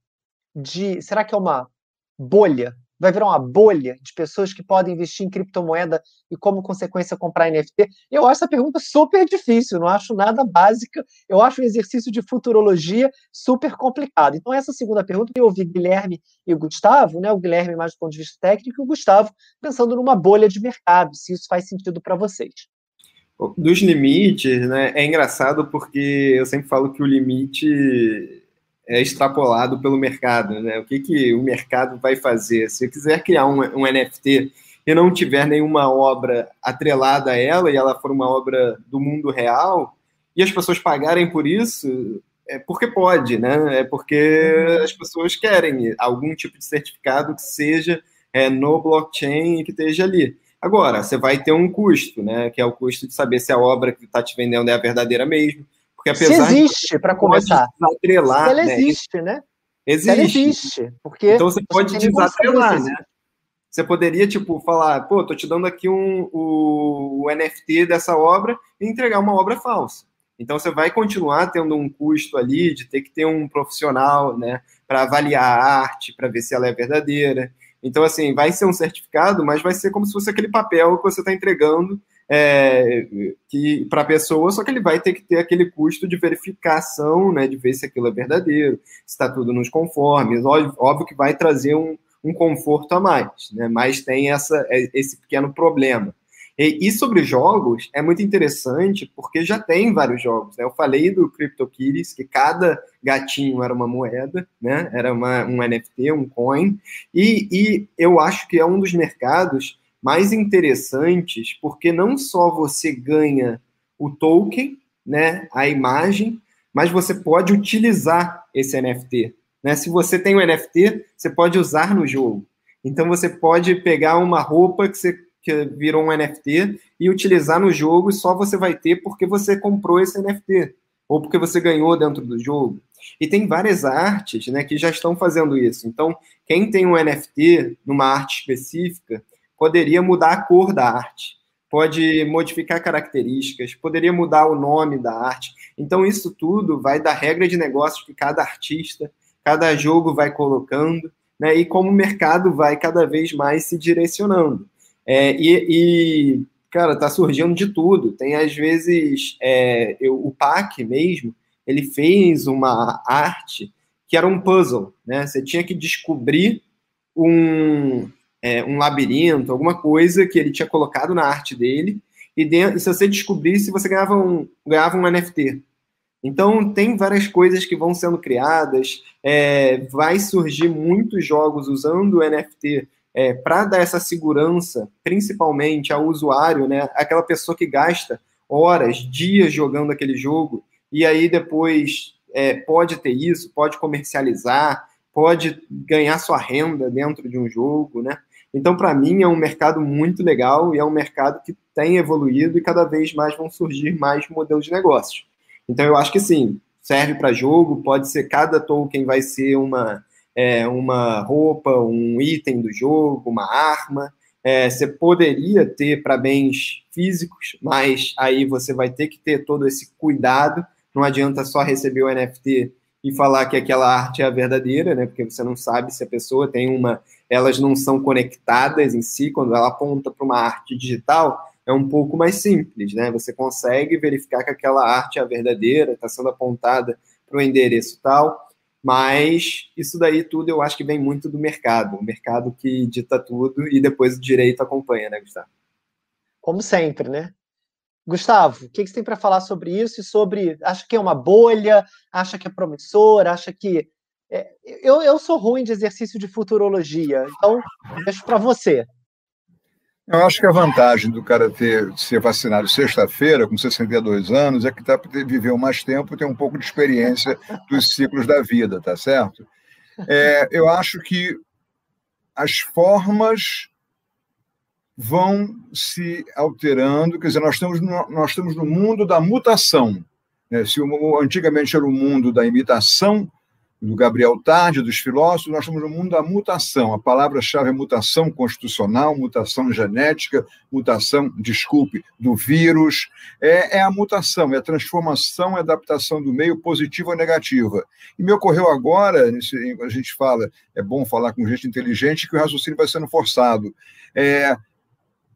de. Será que é uma bolha vai virar uma bolha de pessoas que podem investir em criptomoeda e, como consequência, comprar NFT? Eu acho essa pergunta super difícil, não acho nada básica. Eu acho um exercício de futurologia super complicado. Então, essa segunda pergunta, eu ouvi Guilherme e o Gustavo, né? o Guilherme mais do ponto de vista técnico e o Gustavo pensando numa bolha de mercado, se isso faz sentido para vocês. Dos limites, né? É engraçado porque eu sempre falo que o limite é extrapolado pelo mercado, né? O que, que o mercado vai fazer? Se eu quiser criar um, um NFT e não tiver nenhuma obra atrelada a ela e ela for uma obra do mundo real e as pessoas pagarem por isso, é porque pode, né? É porque uhum. as pessoas querem algum tipo de certificado que seja é, no blockchain e que esteja ali. Agora, você vai ter um custo, né? Que é o custo de saber se a obra que está te vendendo é a verdadeira mesmo, porque apesar Se existe, para começar. Desatrelar, Se ela né? existe, né? Existe. ela existe. Porque então você pode desatrelar, né? Você poderia, tipo, falar, pô, tô te dando aqui um, o, o NFT dessa obra e entregar uma obra falsa. Então você vai continuar tendo um custo ali de ter que ter um profissional, né, para avaliar a arte, para ver se ela é verdadeira. Então, assim, vai ser um certificado, mas vai ser como se fosse aquele papel que você está entregando é, que para a pessoa, só que ele vai ter que ter aquele custo de verificação, né, de ver se aquilo é verdadeiro, se está tudo nos conformes. Óbvio, óbvio, que vai trazer um, um conforto a mais, né, mas tem essa, é, esse pequeno problema. E, e, sobre jogos, é muito interessante porque já tem vários jogos. Né? Eu falei do CryptoKitties, que cada gatinho era uma moeda, né? era uma, um NFT, um coin, e, e eu acho que é um dos mercados mais interessantes, porque não só você ganha o token, né, a imagem, mas você pode utilizar esse NFT. Né? Se você tem um NFT, você pode usar no jogo. Então você pode pegar uma roupa que você que virou um NFT e utilizar no jogo e só você vai ter porque você comprou esse NFT ou porque você ganhou dentro do jogo. E tem várias artes né, que já estão fazendo isso. Então, quem tem um NFT numa arte específica, poderia mudar a cor da arte, pode modificar características, poderia mudar o nome da arte. Então, isso tudo vai da regra de negócios que cada artista, cada jogo vai colocando, né, e como o mercado vai cada vez mais se direcionando. É, e, e, cara, tá surgindo de tudo. Tem, às vezes, é, eu, o PAC mesmo, ele fez uma arte que era um puzzle, né? Você tinha que descobrir um, é, um labirinto, alguma coisa que ele tinha colocado na arte dele, e, e se você descobrisse, você ganhava um, ganhava um NFT. Então, tem várias coisas que vão sendo criadas, é, vai surgir muitos jogos usando o NFT é, para dar essa segurança, principalmente ao usuário, né, aquela pessoa que gasta horas, dias jogando aquele jogo, e aí depois é, pode ter isso, pode comercializar, pode ganhar sua renda dentro de um jogo, né? Então, para mim, é um mercado muito legal e é um mercado que tem evoluído e cada vez mais vão surgir mais modelos de negócios. Então, eu acho que sim, serve para jogo, pode ser cada token vai ser uma, é, uma roupa, um item do jogo, uma arma. É, você poderia ter para bens físicos, mas aí você vai ter que ter todo esse cuidado. Não adianta só receber o NFT e falar que aquela arte é a verdadeira, né? Porque você não sabe se a pessoa tem uma elas não são conectadas em si, quando ela aponta para uma arte digital, é um pouco mais simples, né? Você consegue verificar que aquela arte é verdadeira, está sendo apontada para o endereço tal, mas isso daí tudo eu acho que vem muito do mercado, o mercado que dita tudo e depois o direito acompanha, né, Gustavo? Como sempre, né? Gustavo, o que você tem para falar sobre isso e sobre. Acha que é uma bolha? Acha que é promissor? Acha que eu, eu sou ruim de exercício de futurologia, então deixo para você. Eu acho que a vantagem do cara ter ser vacinado sexta-feira, com 62 anos, é que tá, viveu mais tempo tem um pouco de experiência dos ciclos da vida, tá certo? É, eu acho que as formas vão se alterando, quer dizer, nós estamos no, nós estamos no mundo da mutação. Né? Se o, antigamente era o mundo da imitação, do Gabriel Tarde, dos filósofos, nós estamos no mundo da mutação. A palavra-chave é mutação constitucional, mutação genética, mutação, desculpe, do vírus. É, é a mutação, é a transformação, é a adaptação do meio, positiva ou negativa. E me ocorreu agora, a gente fala, é bom falar com gente inteligente, que o raciocínio vai sendo forçado. É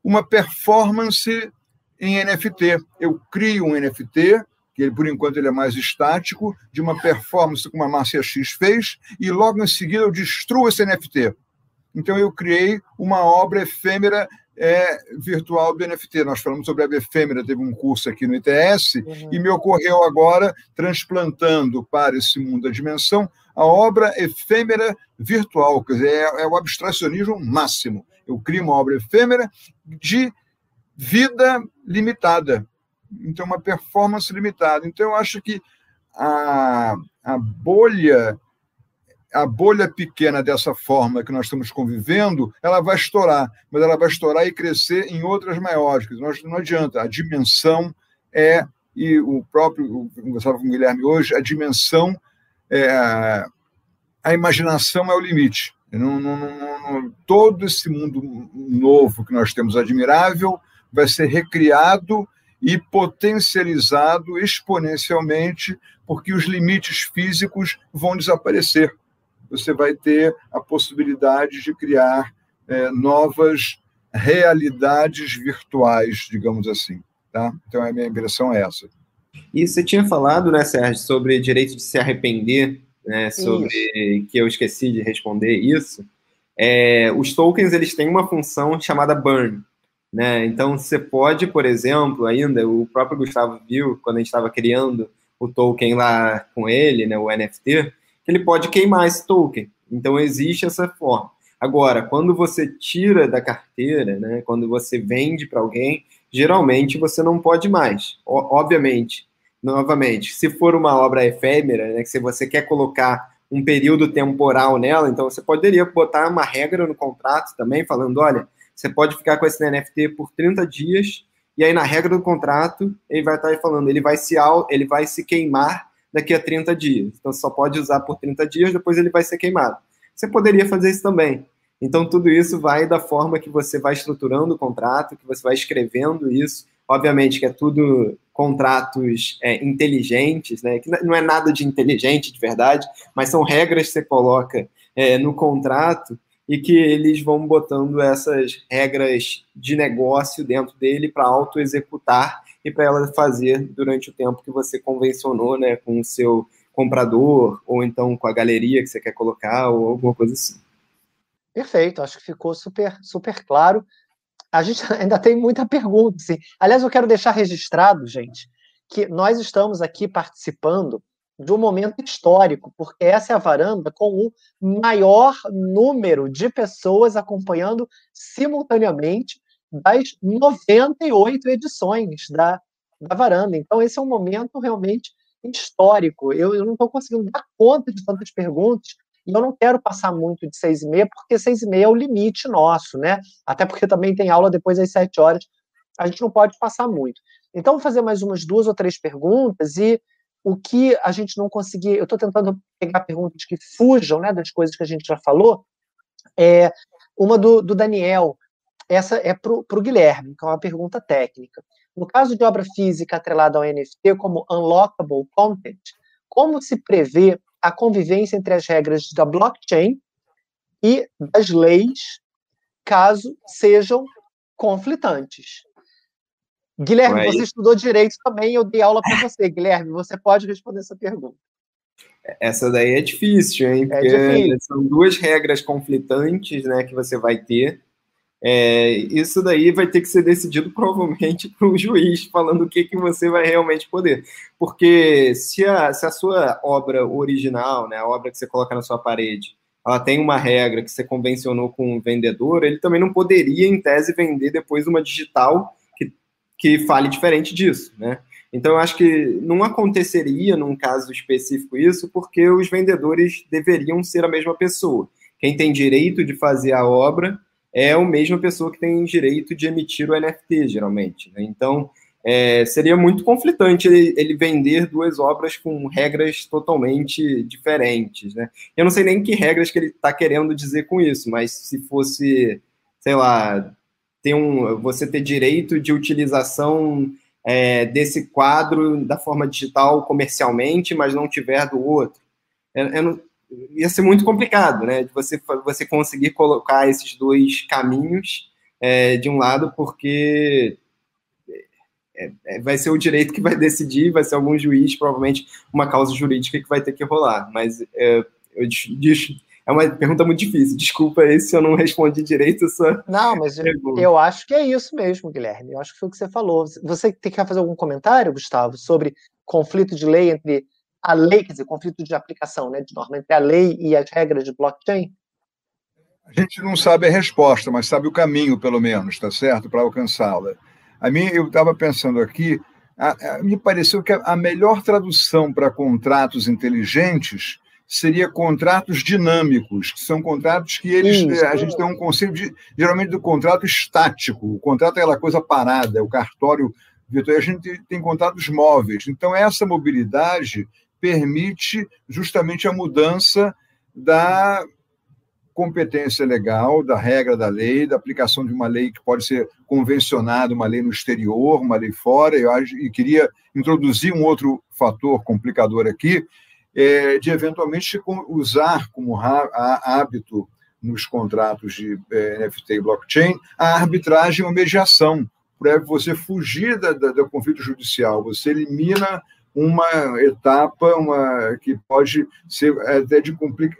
uma performance em NFT. Eu crio um NFT que ele, por enquanto ele é mais estático, de uma performance como a Márcia X fez, e logo em seguida eu destruo esse NFT. Então eu criei uma obra efêmera é, virtual do NFT. Nós falamos sobre a efêmera, teve um curso aqui no ITS, uhum. e me ocorreu agora, transplantando para esse mundo da dimensão, a obra efêmera virtual, quer dizer, é, é o abstracionismo máximo. Eu crio uma obra efêmera de vida limitada então uma performance limitada. Então eu acho que a, a bolha a bolha pequena dessa forma que nós estamos convivendo, ela vai estourar, mas ela vai estourar e crescer em outras maiores. Nós, não adianta, a dimensão é, e o próprio, eu conversava com o Guilherme hoje, a dimensão, é, a imaginação é o limite. Não, não, não, todo esse mundo novo que nós temos, admirável, vai ser recriado e potencializado exponencialmente, porque os limites físicos vão desaparecer. Você vai ter a possibilidade de criar é, novas realidades virtuais, digamos assim. Tá? Então, a minha impressão é essa. E você tinha falado, né, Sérgio, sobre direito de se arrepender, né, sobre isso. que eu esqueci de responder isso. É, os tokens eles têm uma função chamada burn, né? Então, você pode, por exemplo, ainda, o próprio Gustavo viu, quando a gente estava criando o token lá com ele, né, o NFT, ele pode queimar esse token. Então, existe essa forma. Agora, quando você tira da carteira, né, quando você vende para alguém, geralmente você não pode mais. Obviamente, novamente, se for uma obra efêmera, né, que se você quer colocar um período temporal nela, então você poderia botar uma regra no contrato também, falando, olha, você pode ficar com esse NFT por 30 dias, e aí na regra do contrato, ele vai estar falando, ele vai se, ele vai se queimar daqui a 30 dias. Então você só pode usar por 30 dias, depois ele vai ser queimado. Você poderia fazer isso também. Então tudo isso vai da forma que você vai estruturando o contrato, que você vai escrevendo isso. Obviamente que é tudo contratos é, inteligentes, né? Que não é nada de inteligente de verdade, mas são regras que você coloca é, no contrato e que eles vão botando essas regras de negócio dentro dele para auto-executar e para ela fazer durante o tempo que você convencionou né, com o seu comprador, ou então com a galeria que você quer colocar, ou alguma coisa assim. Perfeito, acho que ficou super, super claro. A gente ainda tem muita pergunta. Assim. Aliás, eu quero deixar registrado, gente, que nós estamos aqui participando de um momento histórico, porque essa é a varanda com o maior número de pessoas acompanhando simultaneamente das 98 edições da, da varanda. Então, esse é um momento realmente histórico. Eu, eu não estou conseguindo dar conta de tantas perguntas, e eu não quero passar muito de seis e meia, porque seis e meia é o limite nosso, né? Até porque também tem aula depois das sete horas, a gente não pode passar muito. Então, vou fazer mais umas duas ou três perguntas e o que a gente não conseguir. Eu estou tentando pegar perguntas que fujam né, das coisas que a gente já falou. É, uma do, do Daniel, essa é para o Guilherme, que é uma pergunta técnica. No caso de obra física atrelada ao NFT como unlockable content, como se prevê a convivência entre as regras da blockchain e das leis, caso sejam conflitantes? Guilherme, você estudou direito também, eu dei aula para você. Guilherme, você pode responder essa pergunta. Essa daí é difícil, hein? É Porque é difícil. são duas regras conflitantes, né, que você vai ter. é, isso daí vai ter que ser decidido provavelmente por um juiz, falando o que, que você vai realmente poder. Porque se a, se a sua obra original, né, a obra que você coloca na sua parede, ela tem uma regra que você convencionou com o vendedor, ele também não poderia, em tese, vender depois uma digital que, fale diferente disso, né? Então, eu acho que não aconteceria num caso específico isso, porque os vendedores deveriam ser a mesma pessoa. Quem tem direito de fazer a obra é a mesma pessoa que tem direito de emitir o NFT, geralmente. Né? Então, é, seria muito conflitante ele, ele, vender duas obras com regras totalmente diferentes. Né? Eu não sei nem que regras que ele está querendo dizer com isso, mas se fosse, sei lá, ter um, você ter direito de utilização é, desse quadro da forma digital comercialmente, mas não tiver do outro. Eu, eu não, ia ser muito complicado, né? De você, você conseguir colocar esses dois caminhos é, de um lado, porque é, é, vai ser o direito que vai decidir, vai ser algum juiz, provavelmente uma causa jurídica que vai ter que rolar. Mas é, eu, é uma pergunta muito difícil. Desculpa aí se eu não respondi direito. Só não, mas eu, eu, acho que é isso mesmo, Guilherme. Eu acho que foi o que você falou. Você tem que fazer algum comentário, Gustavo, sobre conflito de lei entre a lei, quer dizer, conflito de aplicação, né, de norma entre a lei e as regras de blockchain? A gente não sabe a resposta, mas sabe o caminho, pelo menos, tá certo, para alcançá-la. A mim, eu estava pensando aqui, a, a, me pareceu que a, a melhor tradução para contratos inteligentes seria contratos dinâmicos, que são contratos que eles Isso. a gente tem um conceito de, geralmente do contrato estático. O contrato é aquela coisa parada, é o cartório virtual. A gente tem contratos móveis. Então essa mobilidade permite justamente a mudança da competência legal, da regra da lei, da aplicação de uma lei que pode ser convencionada, uma lei no exterior, uma lei fora. Eu e queria introduzir um outro fator complicador aqui, é, de eventualmente usar como hábito nos contratos de é, NFT e blockchain a arbitragem ou mediação, para você fugir da, da, do conflito judicial. Você elimina uma etapa uma, que pode ser até de,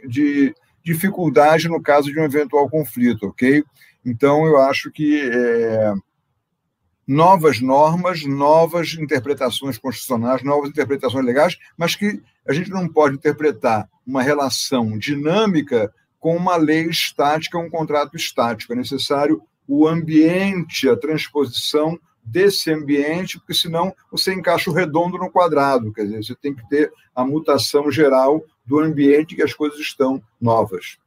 de dificuldade no caso de um eventual conflito, ok? Então, eu acho que é, novas normas, novas interpretações constitucionais, novas interpretações legais, mas que a gente não pode interpretar uma relação dinâmica com uma lei estática, um contrato estático. É necessário o ambiente, a transposição desse ambiente, porque senão você encaixa o redondo no quadrado, quer dizer, você tem que ter a mutação geral do ambiente que as coisas estão novas.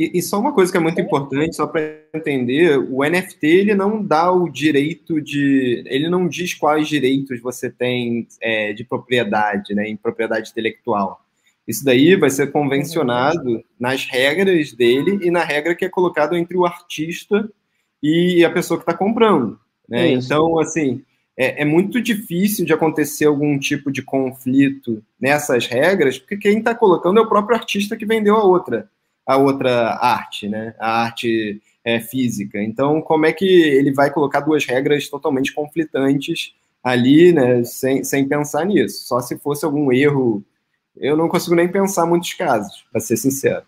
E, e só uma coisa que é muito importante, só para entender, o NFT ele não dá o direito de, ele não diz quais direitos você tem é, de propriedade, né, em propriedade intelectual. Isso daí vai ser convencionado nas regras dele e na regra que é colocado entre o artista e a pessoa que está comprando. Né? Então, assim, é, é, muito difícil de acontecer algum tipo de conflito nessas regras, porque quem está colocando é o próprio artista que vendeu a outra, a outra arte, né? A arte é, física. Então, como é que ele vai colocar duas regras totalmente conflitantes ali, né? Sem, sem pensar nisso? Só se fosse algum erro. Eu não consigo nem pensar muitos casos, para ser sincero.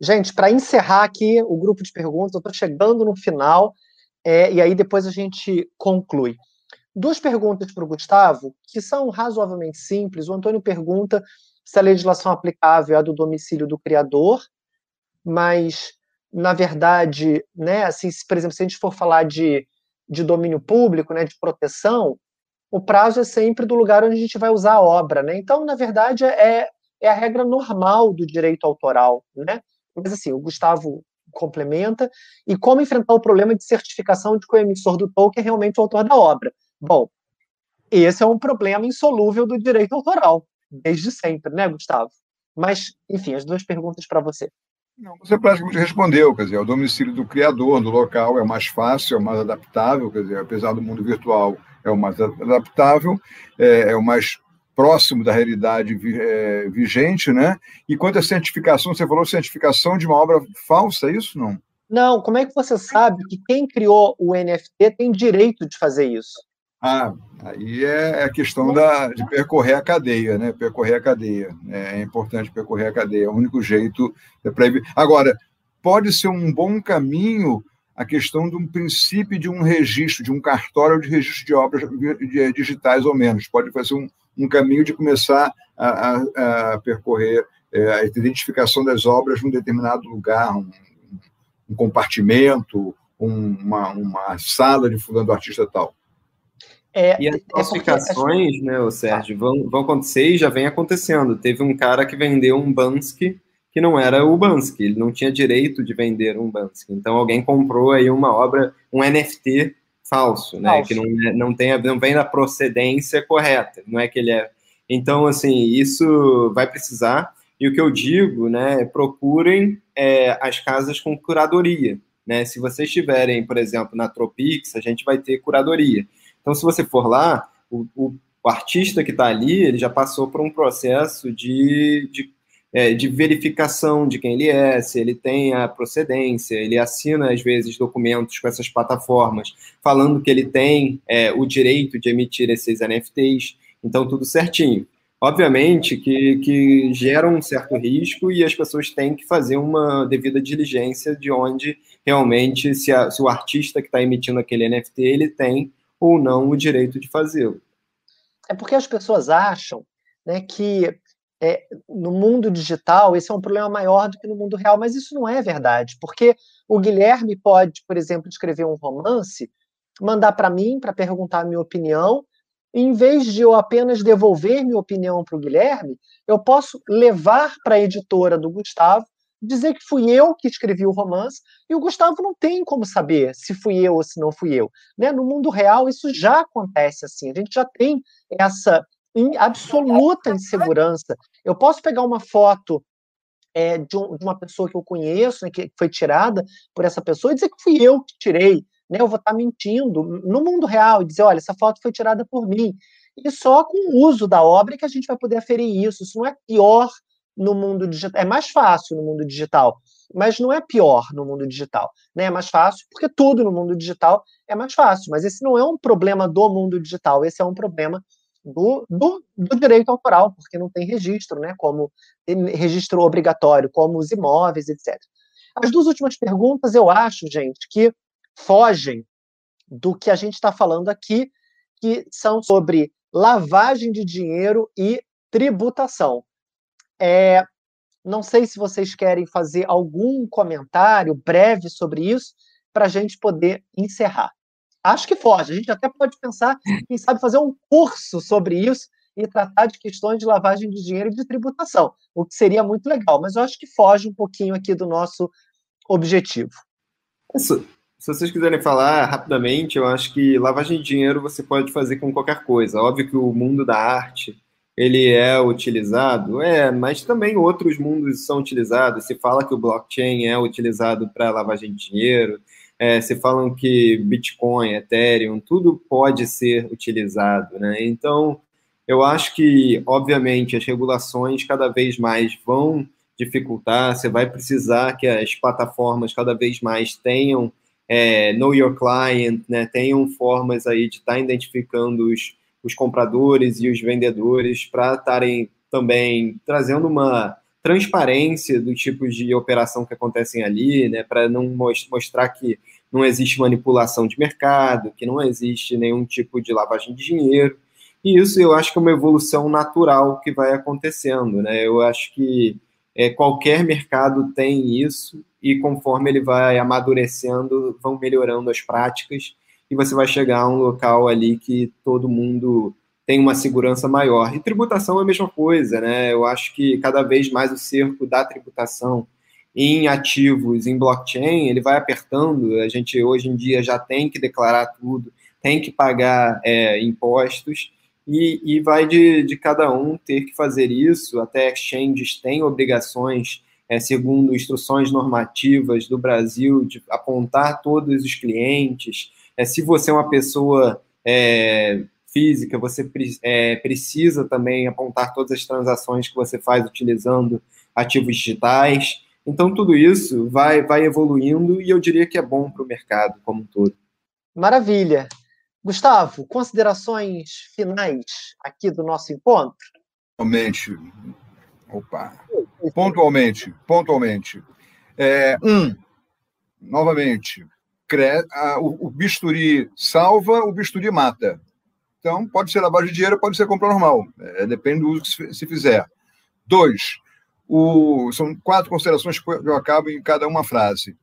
Gente, para encerrar aqui o grupo de perguntas, eu estou chegando no final. É, e aí depois a gente conclui. Duas perguntas para o Gustavo, que são razoavelmente simples. O Antônio pergunta se a legislação aplicável é a do domicílio do criador, mas, na verdade, né, assim, se, por exemplo, se a gente for falar de, de domínio público, né, de proteção, o prazo é sempre do lugar onde a gente vai usar a obra. Né? Então, na verdade, é, é a regra normal do direito autoral. Né? Mas, assim, o Gustavo complementa, e como enfrentar o problema de certificação de que o emissor do token é realmente o autor da obra. Bom, esse é um problema insolúvel do direito autoral, desde sempre, né, Gustavo? Mas, enfim, as duas perguntas para você. Não, você praticamente respondeu, quer dizer, o domicílio do criador, do local, é o mais fácil, é o mais adaptável, quer dizer, apesar do mundo virtual, é o mais adaptável, é, é o mais próximo da realidade é, vigente, né? E quanto à certificação, você falou certificação de uma obra falsa, é isso não? Não, como é que você sabe que quem criou o NFT tem direito de fazer isso? Ah, aí é a questão da, de percorrer a cadeia, né? Percorrer a cadeia. É importante percorrer a cadeia. É o único jeito é para Agora, pode ser um bom caminho a questão de um princípio de um registro, de um cartório de registro de obras digitais ou menos. Pode fazer um, um caminho de começar a, a, a percorrer é, a identificação das obras num determinado lugar, um, um compartimento, um, uma, uma sala de fulano do artista tal. É, e as falsificações, é né, o Sérgio, vão, vão acontecer e já vem acontecendo. Teve um cara que vendeu um Bansky que não era o Bansky, ele não tinha direito de vender um Bansky. Então alguém comprou aí uma obra, um NFT falso, né, falso. que não, é, não, tem, não vem da procedência correta, não é que ele é. Então, assim, isso vai precisar, e o que eu digo, né, procurem é, as casas com curadoria, né, se vocês estiverem, por exemplo, na Tropix, a gente vai ter curadoria. Então, se você for lá, o, o, o artista que está ali, ele já passou por um processo de, de é, de verificação de quem ele é, se ele tem a procedência, ele assina, às vezes, documentos com essas plataformas, falando que ele tem é, o direito de emitir esses NFTs, então tudo certinho. Obviamente que, que gera um certo risco e as pessoas têm que fazer uma devida diligência de onde realmente, se, a, se o artista que está emitindo aquele NFT, ele tem ou não o direito de fazê-lo. É porque as pessoas acham né, que é, no mundo digital esse é um problema maior do que no mundo real, mas isso não é verdade, porque o Guilherme pode, por exemplo, escrever um romance, mandar para mim para perguntar a minha opinião, e em vez de eu apenas devolver minha opinião para o Guilherme, eu posso levar para a editora do Gustavo, dizer que fui eu que escrevi o romance, e o Gustavo não tem como saber se fui eu ou se não fui eu. Né? No mundo real, isso já acontece assim, a gente já tem essa absoluta insegurança. Eu posso pegar uma foto é, de, um, de, uma pessoa que eu conheço, né, que foi tirada por essa pessoa, e dizer que fui eu que tirei. Né, eu vou estar mentindo no mundo real e dizer: olha, essa foto foi tirada por mim. E só com o uso da obra que a gente vai poder aferir isso. Isso não é pior no mundo digital. É mais fácil no mundo digital, mas não é pior no mundo digital. Né? É mais fácil, porque tudo no mundo digital é mais fácil. Mas esse não é um problema do mundo digital, esse é um problema do, do, do, direito autoral, porque não tem registro, né, como registro obrigatório, como os imóveis, etc. As duas últimas perguntas, eu acho, gente, que fogem do que a gente está falando aqui, que são sobre lavagem de dinheiro e tributação. É, não sei se vocês querem fazer algum comentário breve sobre isso, para a gente poder encerrar acho que foge. A gente até pode pensar, quem sabe, fazer um curso sobre isso e tratar de questões de lavagem de dinheiro e de tributação, o que seria muito legal, mas eu acho que foge um pouquinho aqui do nosso objetivo. Isso. Se vocês quiserem falar rapidamente, eu acho que lavagem de dinheiro você pode fazer com qualquer coisa. Óbvio que o mundo da arte ele é utilizado, é, mas também outros mundos são utilizados. Se fala que o blockchain é utilizado para lavagem de dinheiro, é, se falam que Bitcoin, Ethereum, tudo pode ser utilizado, né? Então, eu acho que, obviamente, as regulações cada vez mais vão dificultar, você vai precisar que as plataformas cada vez mais tenham é, know your client, né, tenham formas aí de estar tá identificando os, os compradores e os vendedores para estarem também trazendo uma transparência do tipo de operação que acontecem ali, né, para não mostrar que não existe manipulação de mercado, que não existe nenhum tipo de lavagem de dinheiro. E isso eu acho que é uma evolução natural que vai acontecendo, né? Eu acho que é, qualquer mercado tem isso e conforme ele vai amadurecendo, vão melhorando as práticas e você vai chegar a um local ali que todo mundo tem uma segurança maior. E tributação é a mesma coisa, né? Eu acho que cada vez mais o cerco da tributação em ativos, em blockchain, ele vai apertando. A gente hoje em dia já tem que declarar tudo, tem que pagar é, impostos, e, e vai de, de, cada um ter que fazer isso. Até exchanges têm obrigações, é, segundo instruções normativas do Brasil, de apontar todos os clientes. É, se você é uma pessoa é, física, você é, precisa também apontar todas as transações que você faz utilizando ativos digitais. Então, tudo isso vai, vai evoluindo e eu diria que é bom para o mercado como um todo. Maravilha. Gustavo, considerações finais aqui do nosso encontro? Pontualmente. Opa. Pontualmente. Pontualmente. É, um, novamente, o, o bisturi salva, o bisturi mata. Então, pode ser lavagem de dinheiro, pode ser compra normal. É, depende do uso que se fizer. Dois, o, são quatro considerações que eu acabo em cada uma frase.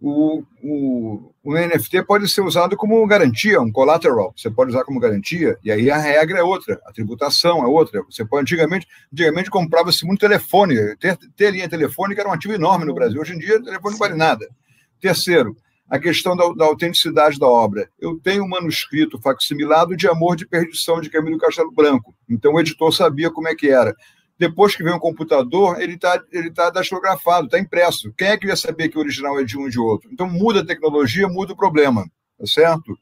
O, o, o, NFT pode ser usado como garantia, um collateral. Você pode usar como garantia, e aí a regra é outra, a tributação é outra. Você pode, antigamente, antigamente comprava-se muito telefone. Ter, ter linha telefônica era um ativo enorme no Brasil. Hoje em dia, telefone não vale nada. Terceiro, a questão da, da, autenticidade da obra. Eu tenho um manuscrito facsimilado de Amor de Perdição de Camilo Castelo Branco. Então o editor sabia como é que era. Depois que vem o computador, ele está ele tá datilografado, está impresso. Quem é que ia saber que o original é de um e de outro? Então muda a tecnologia, muda o problema, tá certo?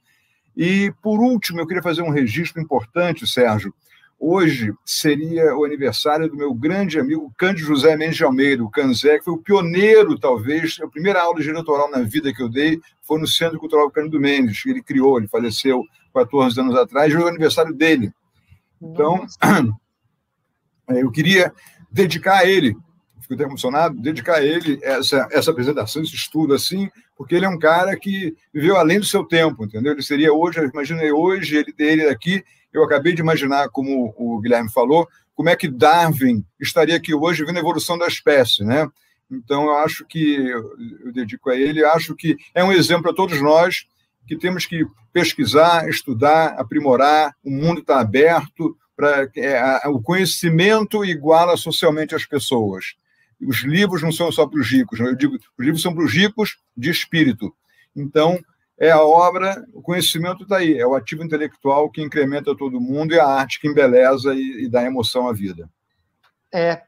E, por último, eu queria fazer um registro importante, Sérgio. Hoje seria o aniversário do meu grande amigo Cândido José Mendes de Almeida, o Canzé, que foi o pioneiro, talvez, a primeira aula de eleitoral na vida que eu dei foi no Centro Cultural Cândido Mendes, que ele criou, ele faleceu 14 anos atrás, e foi o aniversário dele. Então, eu queria dedicar a ele, fico até emocionado, dedicar a ele essa, essa apresentação, esse estudo, assim, porque ele é um cara que viveu além do seu tempo, entendeu? Ele seria hoje, imaginei hoje, ele, ele aqui eu acabei de imaginar, como o Guilherme falou, como é que Darwin estaria aqui hoje vendo a evolução da espécie, né? Então, eu acho que, eu dedico a ele, acho que é um exemplo a todos nós que temos que pesquisar, estudar, aprimorar, o mundo está aberto, para é, o conhecimento iguala socialmente as pessoas. Os livros não são só para os ricos, eu digo, os livros são para os ricos de espírito. Então, é a obra, o conhecimento está aí, é o ativo intelectual que incrementa todo mundo e a arte que embeleza e, e dá emoção à vida. É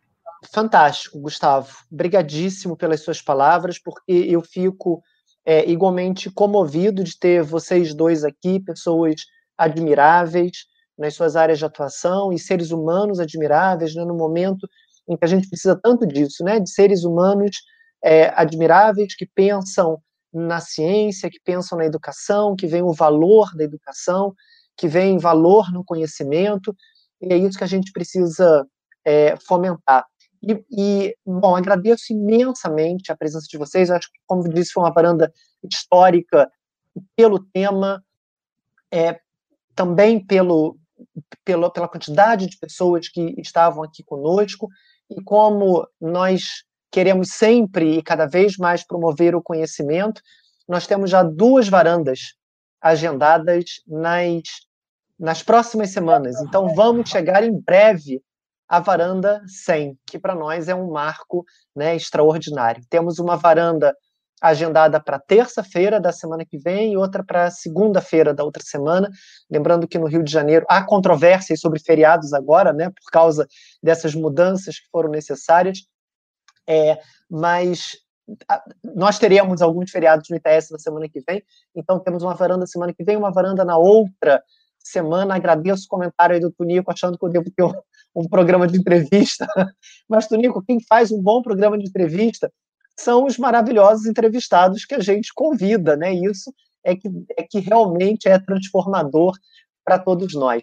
fantástico, Gustavo. Obrigadíssimo pelas suas palavras, porque eu fico é, igualmente comovido de ter vocês dois aqui, pessoas admiráveis nas suas áreas de atuação e seres humanos admiráveis, né, no momento em que a gente precisa tanto disso, né, de seres humanos é, admiráveis que pensam na ciência, que pensam na educação, que veem o valor da educação, que veem valor no conhecimento, e é isso que a gente precisa é, fomentar. E, e, bom, agradeço imensamente a presença de vocês, acho que, como disse, foi uma varanda histórica pelo tema, é, também pelo, pelo, pela quantidade de pessoas que estavam aqui conosco, e como nós queremos sempre e cada vez mais promover o conhecimento. Nós temos já duas varandas agendadas nas, nas próximas semanas. Então, vamos chegar em breve à varanda 100, que para nós é um marco né, extraordinário. Temos uma varanda agendada para terça-feira da semana que vem e outra para segunda-feira da outra semana. Lembrando que no Rio de Janeiro há controvérsias sobre feriados agora, né, por causa dessas mudanças que foram necessárias. É, mas nós teremos alguns feriados no ITS na semana que vem, então temos uma varanda semana que vem, uma varanda na outra semana. Agradeço o comentário aí do Tunico, achando que eu devo ter um, um programa de entrevista. Mas, Tunico, quem faz um bom programa de entrevista são os maravilhosos entrevistados que a gente convida, né? Isso é que, é que realmente é transformador para todos nós.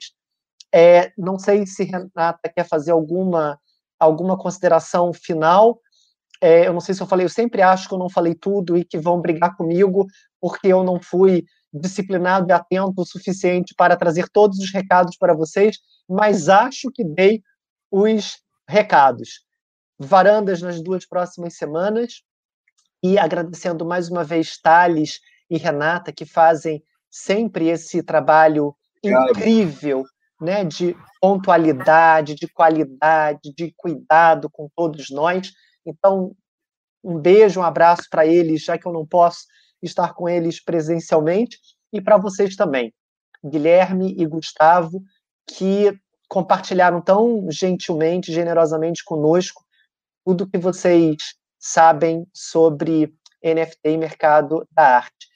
É, não sei se Renata quer fazer alguma, alguma consideração final é, eu não sei se eu falei, eu sempre acho que eu não falei tudo e que vão brigar comigo porque eu não fui disciplinado e atento o suficiente para trazer todos os recados para vocês, mas acho que dei os recados. Varandas nas duas próximas semanas e agradecendo mais uma vez Thales e Renata que fazem sempre esse trabalho incrível, né, de pontualidade, de qualidade, de cuidado com todos nós. Então, um beijo, um abraço para eles, já que eu não posso estar com eles presencialmente, e para vocês também, Guilherme e Gustavo, que compartilharam tão gentilmente, generosamente conosco tudo que vocês sabem sobre NFT e mercado da arte.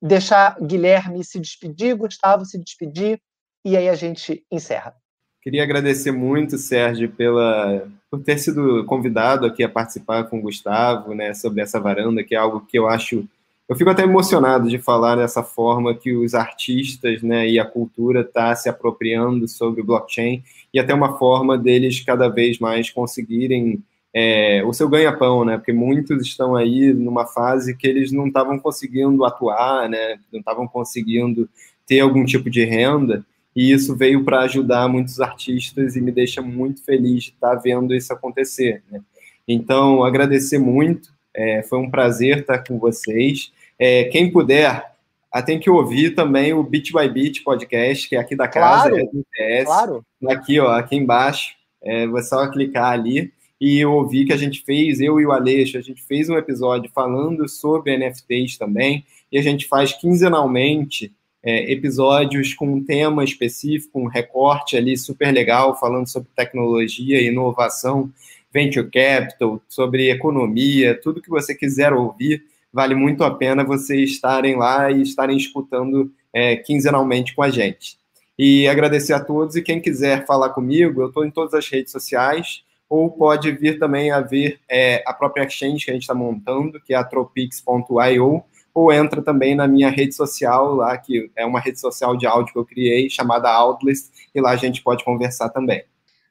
Deixar Guilherme se despedir, Gustavo se despedir, e aí a gente encerra. Queria agradecer muito, Sérgio, pela, por ter sido convidado aqui a participar com o Gustavo, né, sobre essa varanda, que é algo que eu acho. Eu fico até emocionado de falar dessa forma que os artistas né, e a cultura está se apropriando sobre o blockchain e até uma forma deles cada vez mais conseguirem é, o seu ganha-pão, né? Porque muitos estão aí numa fase que eles não estavam conseguindo atuar, né? Não estavam conseguindo ter algum tipo de renda, e isso veio para ajudar muitos artistas e me deixa muito feliz de estar vendo isso acontecer. Né? Então, agradecer muito, é, foi um prazer estar com vocês. É, quem puder, ah, tem que ouvir também o Beat by Beat podcast, que é aqui da casa, claro, é do ITS. Claro. Aqui, ó, aqui embaixo, é, é só clicar ali e ouvir que a gente fez, eu e o Aleixo, a gente fez um episódio falando sobre NFTs também, e a gente faz quinzenalmente é, episódios com um tema específico, um recorte ali super legal, falando sobre tecnologia, inovação, venture capital, sobre economia, tudo que você quiser ouvir, vale muito a pena vocês estarem lá e estarem escutando é, quinzenalmente com a gente. E agradecer a todos, e quem quiser falar comigo, eu estou em todas as redes sociais, ou pode vir também a ver é, a própria exchange que a gente está montando, que é a tropix.io, ou entra também na minha rede social lá, que é uma rede social de áudio que eu criei, chamada Outlist, e lá a gente pode conversar também.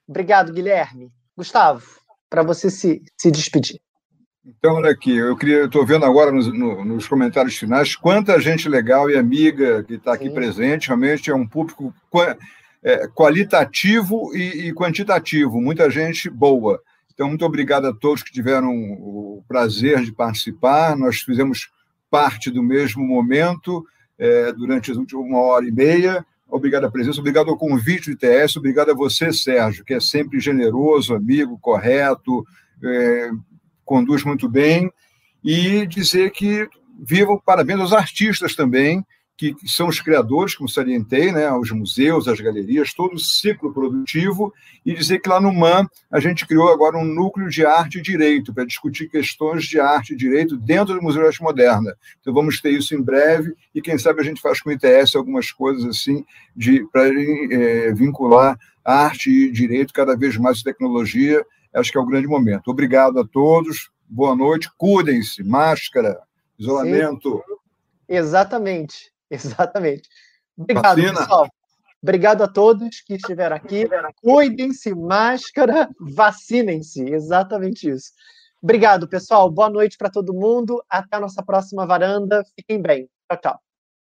Obrigado, Guilherme. Gustavo, para você se, se despedir. Então, olha aqui, eu estou vendo agora nos, no, nos, comentários finais quanta gente legal e amiga que está aqui presente. Realmente é um público é, qualitativo e, e, quantitativo, muita gente boa. Então, muito obrigado a todos que tiveram o prazer de participar. Nós fizemos parte do mesmo momento é, durante uma hora e meia. Obrigado à presença, obrigado ao convite do ITS, obrigado a você, Sérgio, que é sempre generoso, amigo, correto, é, conduz muito bem. E dizer que vivam parabéns aos artistas também, que são os criadores, como salientei, né, os museus, as galerias, todo o ciclo produtivo, e dizer que lá no MAN a gente criou agora um núcleo de arte e direito, para discutir questões de arte e direito dentro do Museu de Arte Moderna. Então vamos ter isso em breve, e quem sabe a gente faz com o ITS algumas coisas assim, para é, vincular arte e direito cada vez mais tecnologia, acho que é o grande momento. Obrigado a todos, boa noite, cuidem-se, máscara, isolamento. Sim, exatamente. Exatamente. Obrigado, Vacina. pessoal. Obrigado a todos que estiveram aqui. Cuidem-se, máscara, vacinem-se. Exatamente isso. Obrigado, pessoal. Boa noite para todo mundo. Até a nossa próxima varanda. Fiquem bem. Tchau, tchau.